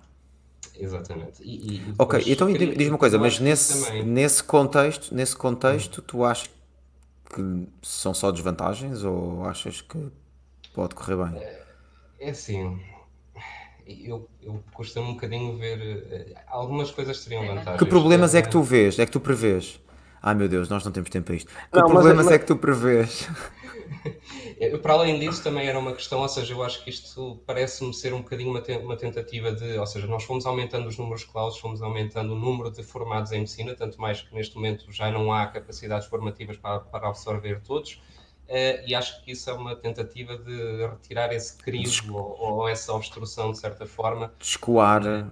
Exatamente. E, e ok, então diz-me uma coisa, mas nesse, nesse contexto, nesse contexto, hum. tu achas que são só desvantagens ou achas que pode correr bem? É, assim, eu, eu custa-me um bocadinho ver. Eh, algumas coisas teriam vantagens. Que problemas é que tu vês? É que tu prevês? Ai meu Deus, nós não temos tempo para isto. Que não, problemas mas, é que tu prevês? Para além disso, também era uma questão, ou seja, eu acho que isto parece-me ser um bocadinho uma, uma tentativa de, ou seja, nós fomos aumentando os números clausos, fomos aumentando o número de formados em medicina, tanto mais que neste momento já não há capacidades formativas para, para absorver todos. Uh, e acho que isso é uma tentativa de retirar esse crivo ou, ou, essa obstrução, de certa forma. Escoar. Uh,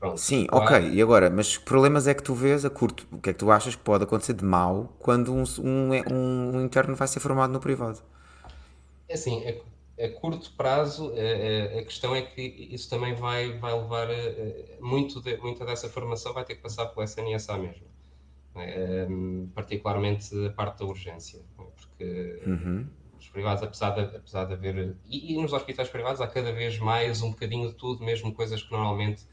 pronto, Sim, escoar. ok. E agora, mas que problemas é que tu vês a curto? O que é que tu achas que pode acontecer de mal quando um, um, um interno vai ser formado no privado? É assim, a, a curto prazo, a, a, questão é que isso também vai, vai levar muito de, muita dessa formação vai ter que passar pelo SNSA mesmo. É? particularmente a parte da urgência porque uhum. os privados, apesar de, apesar de haver. E, e, nos hospitais privados há cada vez mais um bocadinho de tudo, mesmo coisas que normalmente.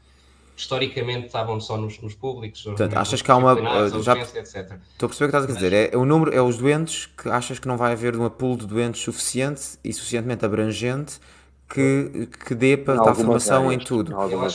Historicamente estavam só nos, nos públicos. Portanto, achas que há uma. Já, etc. Estou a perceber o que estás a dizer. É, é, o número, é os doentes que achas que não vai haver uma pool de doentes suficiente e suficientemente abrangente que, que dê para dar formação áreas, em tudo.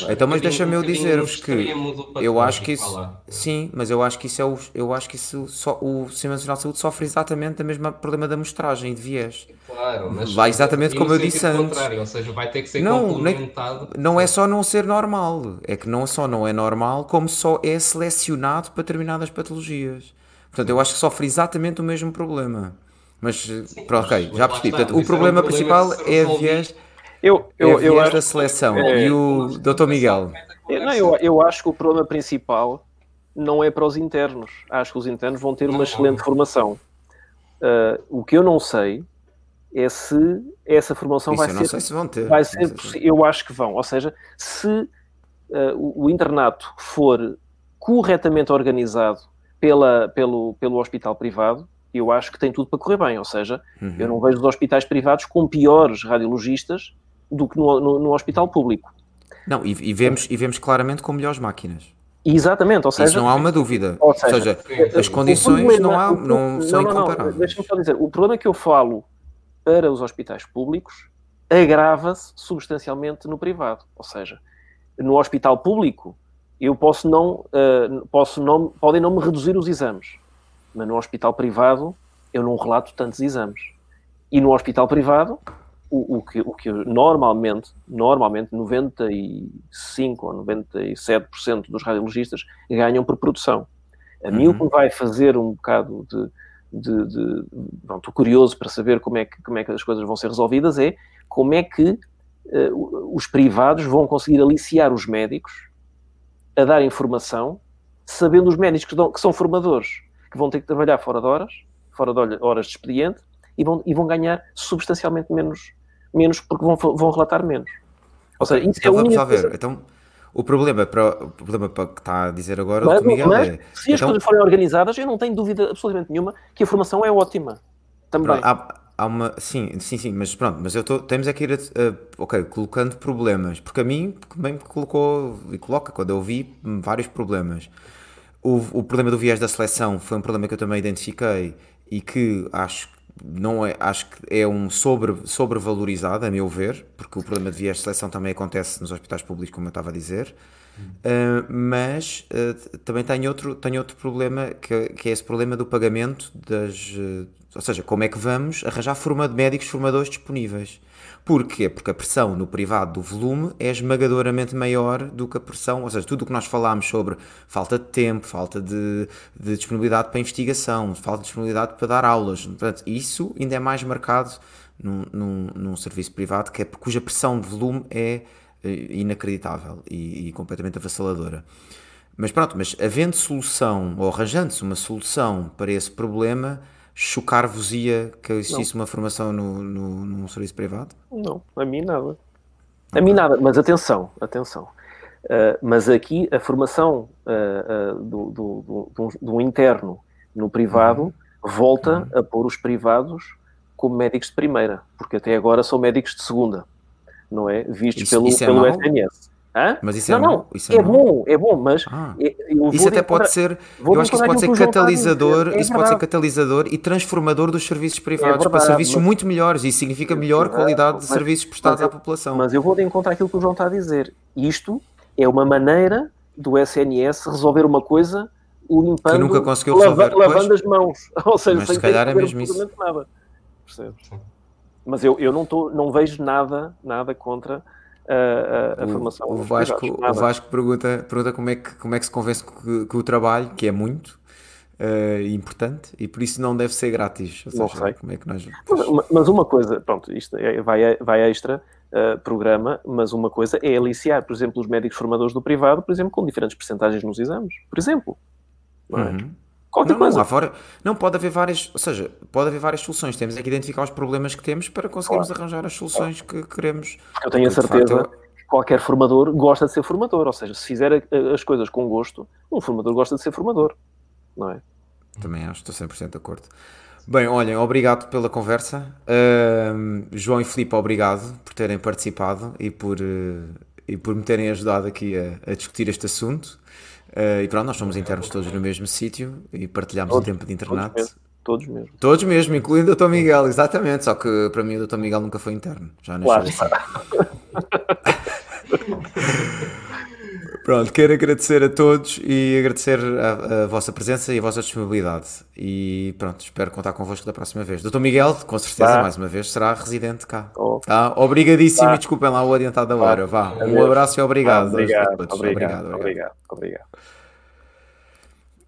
Então, mas deixa-me eu dizer-vos que eu acho que isso, sim, mas eu acho que isso é o, eu acho que isso só, o Sistema Nacional de Saúde sofre exatamente o mesmo problema da amostragem e de viés. Claro, mas vai exatamente como eu disse antes. Ou seja, vai ter que ser não, complementado. Não é só não ser normal, é que não só não é normal, como só é selecionado para determinadas patologias. Portanto, eu acho que sofre exatamente o mesmo problema. Mas, Sim, pronto, ok, já percebi. Portanto, o problema um principal é a viés eu, eu, é eu acho da seleção. É, e o Dr. Miguel? Não, eu, eu acho que o problema principal não é para os internos. Acho que os internos vão ter uma excelente formação. Uh, o que eu não sei é se essa formação Isso vai eu ser. Não sei se vão ter. Vai ser, eu acho que vão. Ou seja, se uh, o, o, internato for corretamente organizado pela, pelo, pelo hospital privado, eu acho que tem tudo para correr bem. Ou seja, uhum. eu não vejo os hospitais privados com piores radiologistas do que no, no, no hospital público. Não, e, e, vemos, e vemos claramente com melhores máquinas. Exatamente, ou seja... Isso não há uma dúvida. Ou seja, ou seja as condições problema, não, há, não, são não, incomparáveis. Deixa-me só dizer, o problema que eu falo para os hospitais públicos agrava-se substancialmente no privado. Ou seja, no hospital público eu posso não, uh, posso não, podem não me reduzir os exames, mas no hospital privado eu não relato tantos exames. E no hospital privado o, o, que, o que normalmente, normalmente 95 ou 97% dos radiologistas ganham por produção. A mim uhum. o que me vai fazer um bocado de, de, de pronto, curioso para saber como é, que, como é que as coisas vão ser resolvidas é como é que uh, os privados vão conseguir aliciar os médicos a dar informação, sabendo os médicos que, dão, que são formadores, que vão ter que trabalhar fora de horas, fora de horas de expediente, e vão, e vão ganhar substancialmente menos, menos porque vão, vão relatar menos. Ou seja, isso então, é vamos lá ver. Então, o problema, para, o problema para que está a dizer agora mas, o Miguel mas, é... Se as então, coisas forem organizadas, eu não tenho dúvida absolutamente nenhuma que a formação é ótima. Também. há, há, uma... Sim, sim, sim, mas pronto, mas eu estou... Temos aqui ir, uh, ok, colocando problemas, porque a mim também me colocou e coloca, quando eu vi, vários problemas. O, o problema do viés da seleção foi um problema que eu também identifiquei e que acho não é, acho que é um sobre, sobrevalorizado, a meu ver, porque o problema de viés de seleção também acontece nos hospitais públicos, como eu estava a dizer. Uh, mas uh, também tem outro, tem outro problema que, que é esse problema do pagamento das. Uh, ou seja, como é que vamos arranjar forma de médicos formadores disponíveis? Porquê? Porque a pressão no privado do volume é esmagadoramente maior do que a pressão, ou seja, tudo o que nós falámos sobre falta de tempo, falta de, de disponibilidade para investigação, falta de disponibilidade para dar aulas, portanto, isso ainda é mais marcado num, num, num serviço privado que é, cuja pressão de volume é eh, inacreditável e, e completamente avassaladora. Mas pronto, mas havendo solução, ou arranjando-se uma solução para esse problema, chocar-vos-ia que existisse não. uma formação no, no, num serviço privado? Não, a mim nada. A mim nada, mas atenção, atenção. Uh, mas aqui a formação uh, uh, do, do, do, do, interno no privado uhum. volta uhum. a pôr os privados como médicos de primeira, porque até agora são médicos de segunda, não é? Vistos isso, pelo, isso é pelo SNS. Hã? Mas isso é não, não, isso é, é bom, é bom, mas ah. isso até pode ser, eu acho que isso pode ser catalisador, é isso pode ser catalisador e transformador dos serviços é privados é para serviços mas... muito melhores. Isso significa melhor qualidade de mas, serviços prestados eu, à população. Mas eu vou de encontro àquilo que o João está a dizer. Isto é uma maneira do SNS resolver uma coisa limpando, que nunca conseguiu resolver, lava, lavando as mãos. Ou seja, mas se calhar é mesmo isso. Nada. Percebes? Mas eu, eu não, tô, não vejo nada, nada contra a, a, o, formação. O Vasco, o Vasco pergunta, pergunta como, é que, como é que se convence que, que o trabalho, que é muito, uh, importante e por isso não deve ser grátis. Ou não seja, sei. Como é que nós... mas, mas uma coisa, pronto, isto é, vai, vai extra uh, programa, mas uma coisa é aliciar, por exemplo, os médicos formadores do privado, por exemplo, com diferentes percentagens nos exames, por exemplo. Não é? Uhum. Qualquer não, coisa. Não, fora, não pode haver várias, ou seja, pode haver várias soluções. Temos é que identificar os problemas que temos para conseguirmos claro. arranjar as soluções que queremos. Eu tenho a certeza facto, que qualquer formador gosta de ser formador, ou seja, se fizer as coisas com gosto, um formador gosta de ser formador, não é? Também acho, estou 100% de acordo. Bem, olhem, obrigado pela conversa. Uh, João e Filipe, obrigado por terem participado e por, uh, e por me terem ajudado aqui a, a discutir este assunto. Uh, e pronto, nós somos internos todos no mesmo sítio e partilhamos todos, o tempo de internato. Todos mesmo. Todos mesmo, incluindo o Dr. Miguel, exatamente. Só que para mim o Dr. Miguel nunca foi interno. Já nasceu claro. assim. Pronto, quero agradecer a todos e agradecer a, a, vossa presença e a vossa disponibilidade. E pronto, espero contar convosco da próxima vez. Doutor Miguel, com certeza, mais uma vez, será residente cá. Oh. Tá? Obrigadíssimo bah. e desculpem lá o adiantado da hora. Vá, um abraço e obrigado. obrigado, obrigado, obrigado, obrigado, obrigado.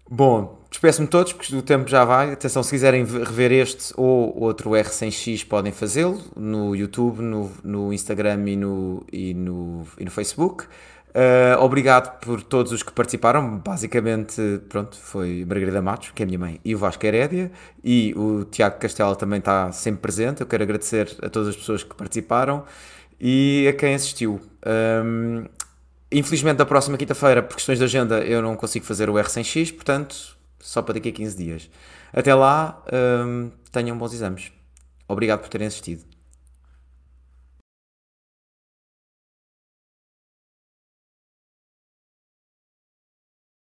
Bom, despeço-me todos porque o tempo já vai. Atenção, se quiserem rever este ou outro R100X, podem fazê-lo no YouTube, no, no Instagram e no, e no, e no Facebook. Uh, obrigado por todos os que participaram. Basicamente, pronto, foi Margarida Matos, que é a minha mãe, e o Vasco Herédia, e o Tiago Castelo também está sempre presente. Eu quero agradecer a todas as pessoas que participaram e a quem assistiu. Um, infelizmente, da próxima quinta-feira, por questões de agenda, eu não consigo fazer o R100X, portanto, só para daqui a 15 dias. Até lá, um, tenham bons exames. Obrigado por terem assistido.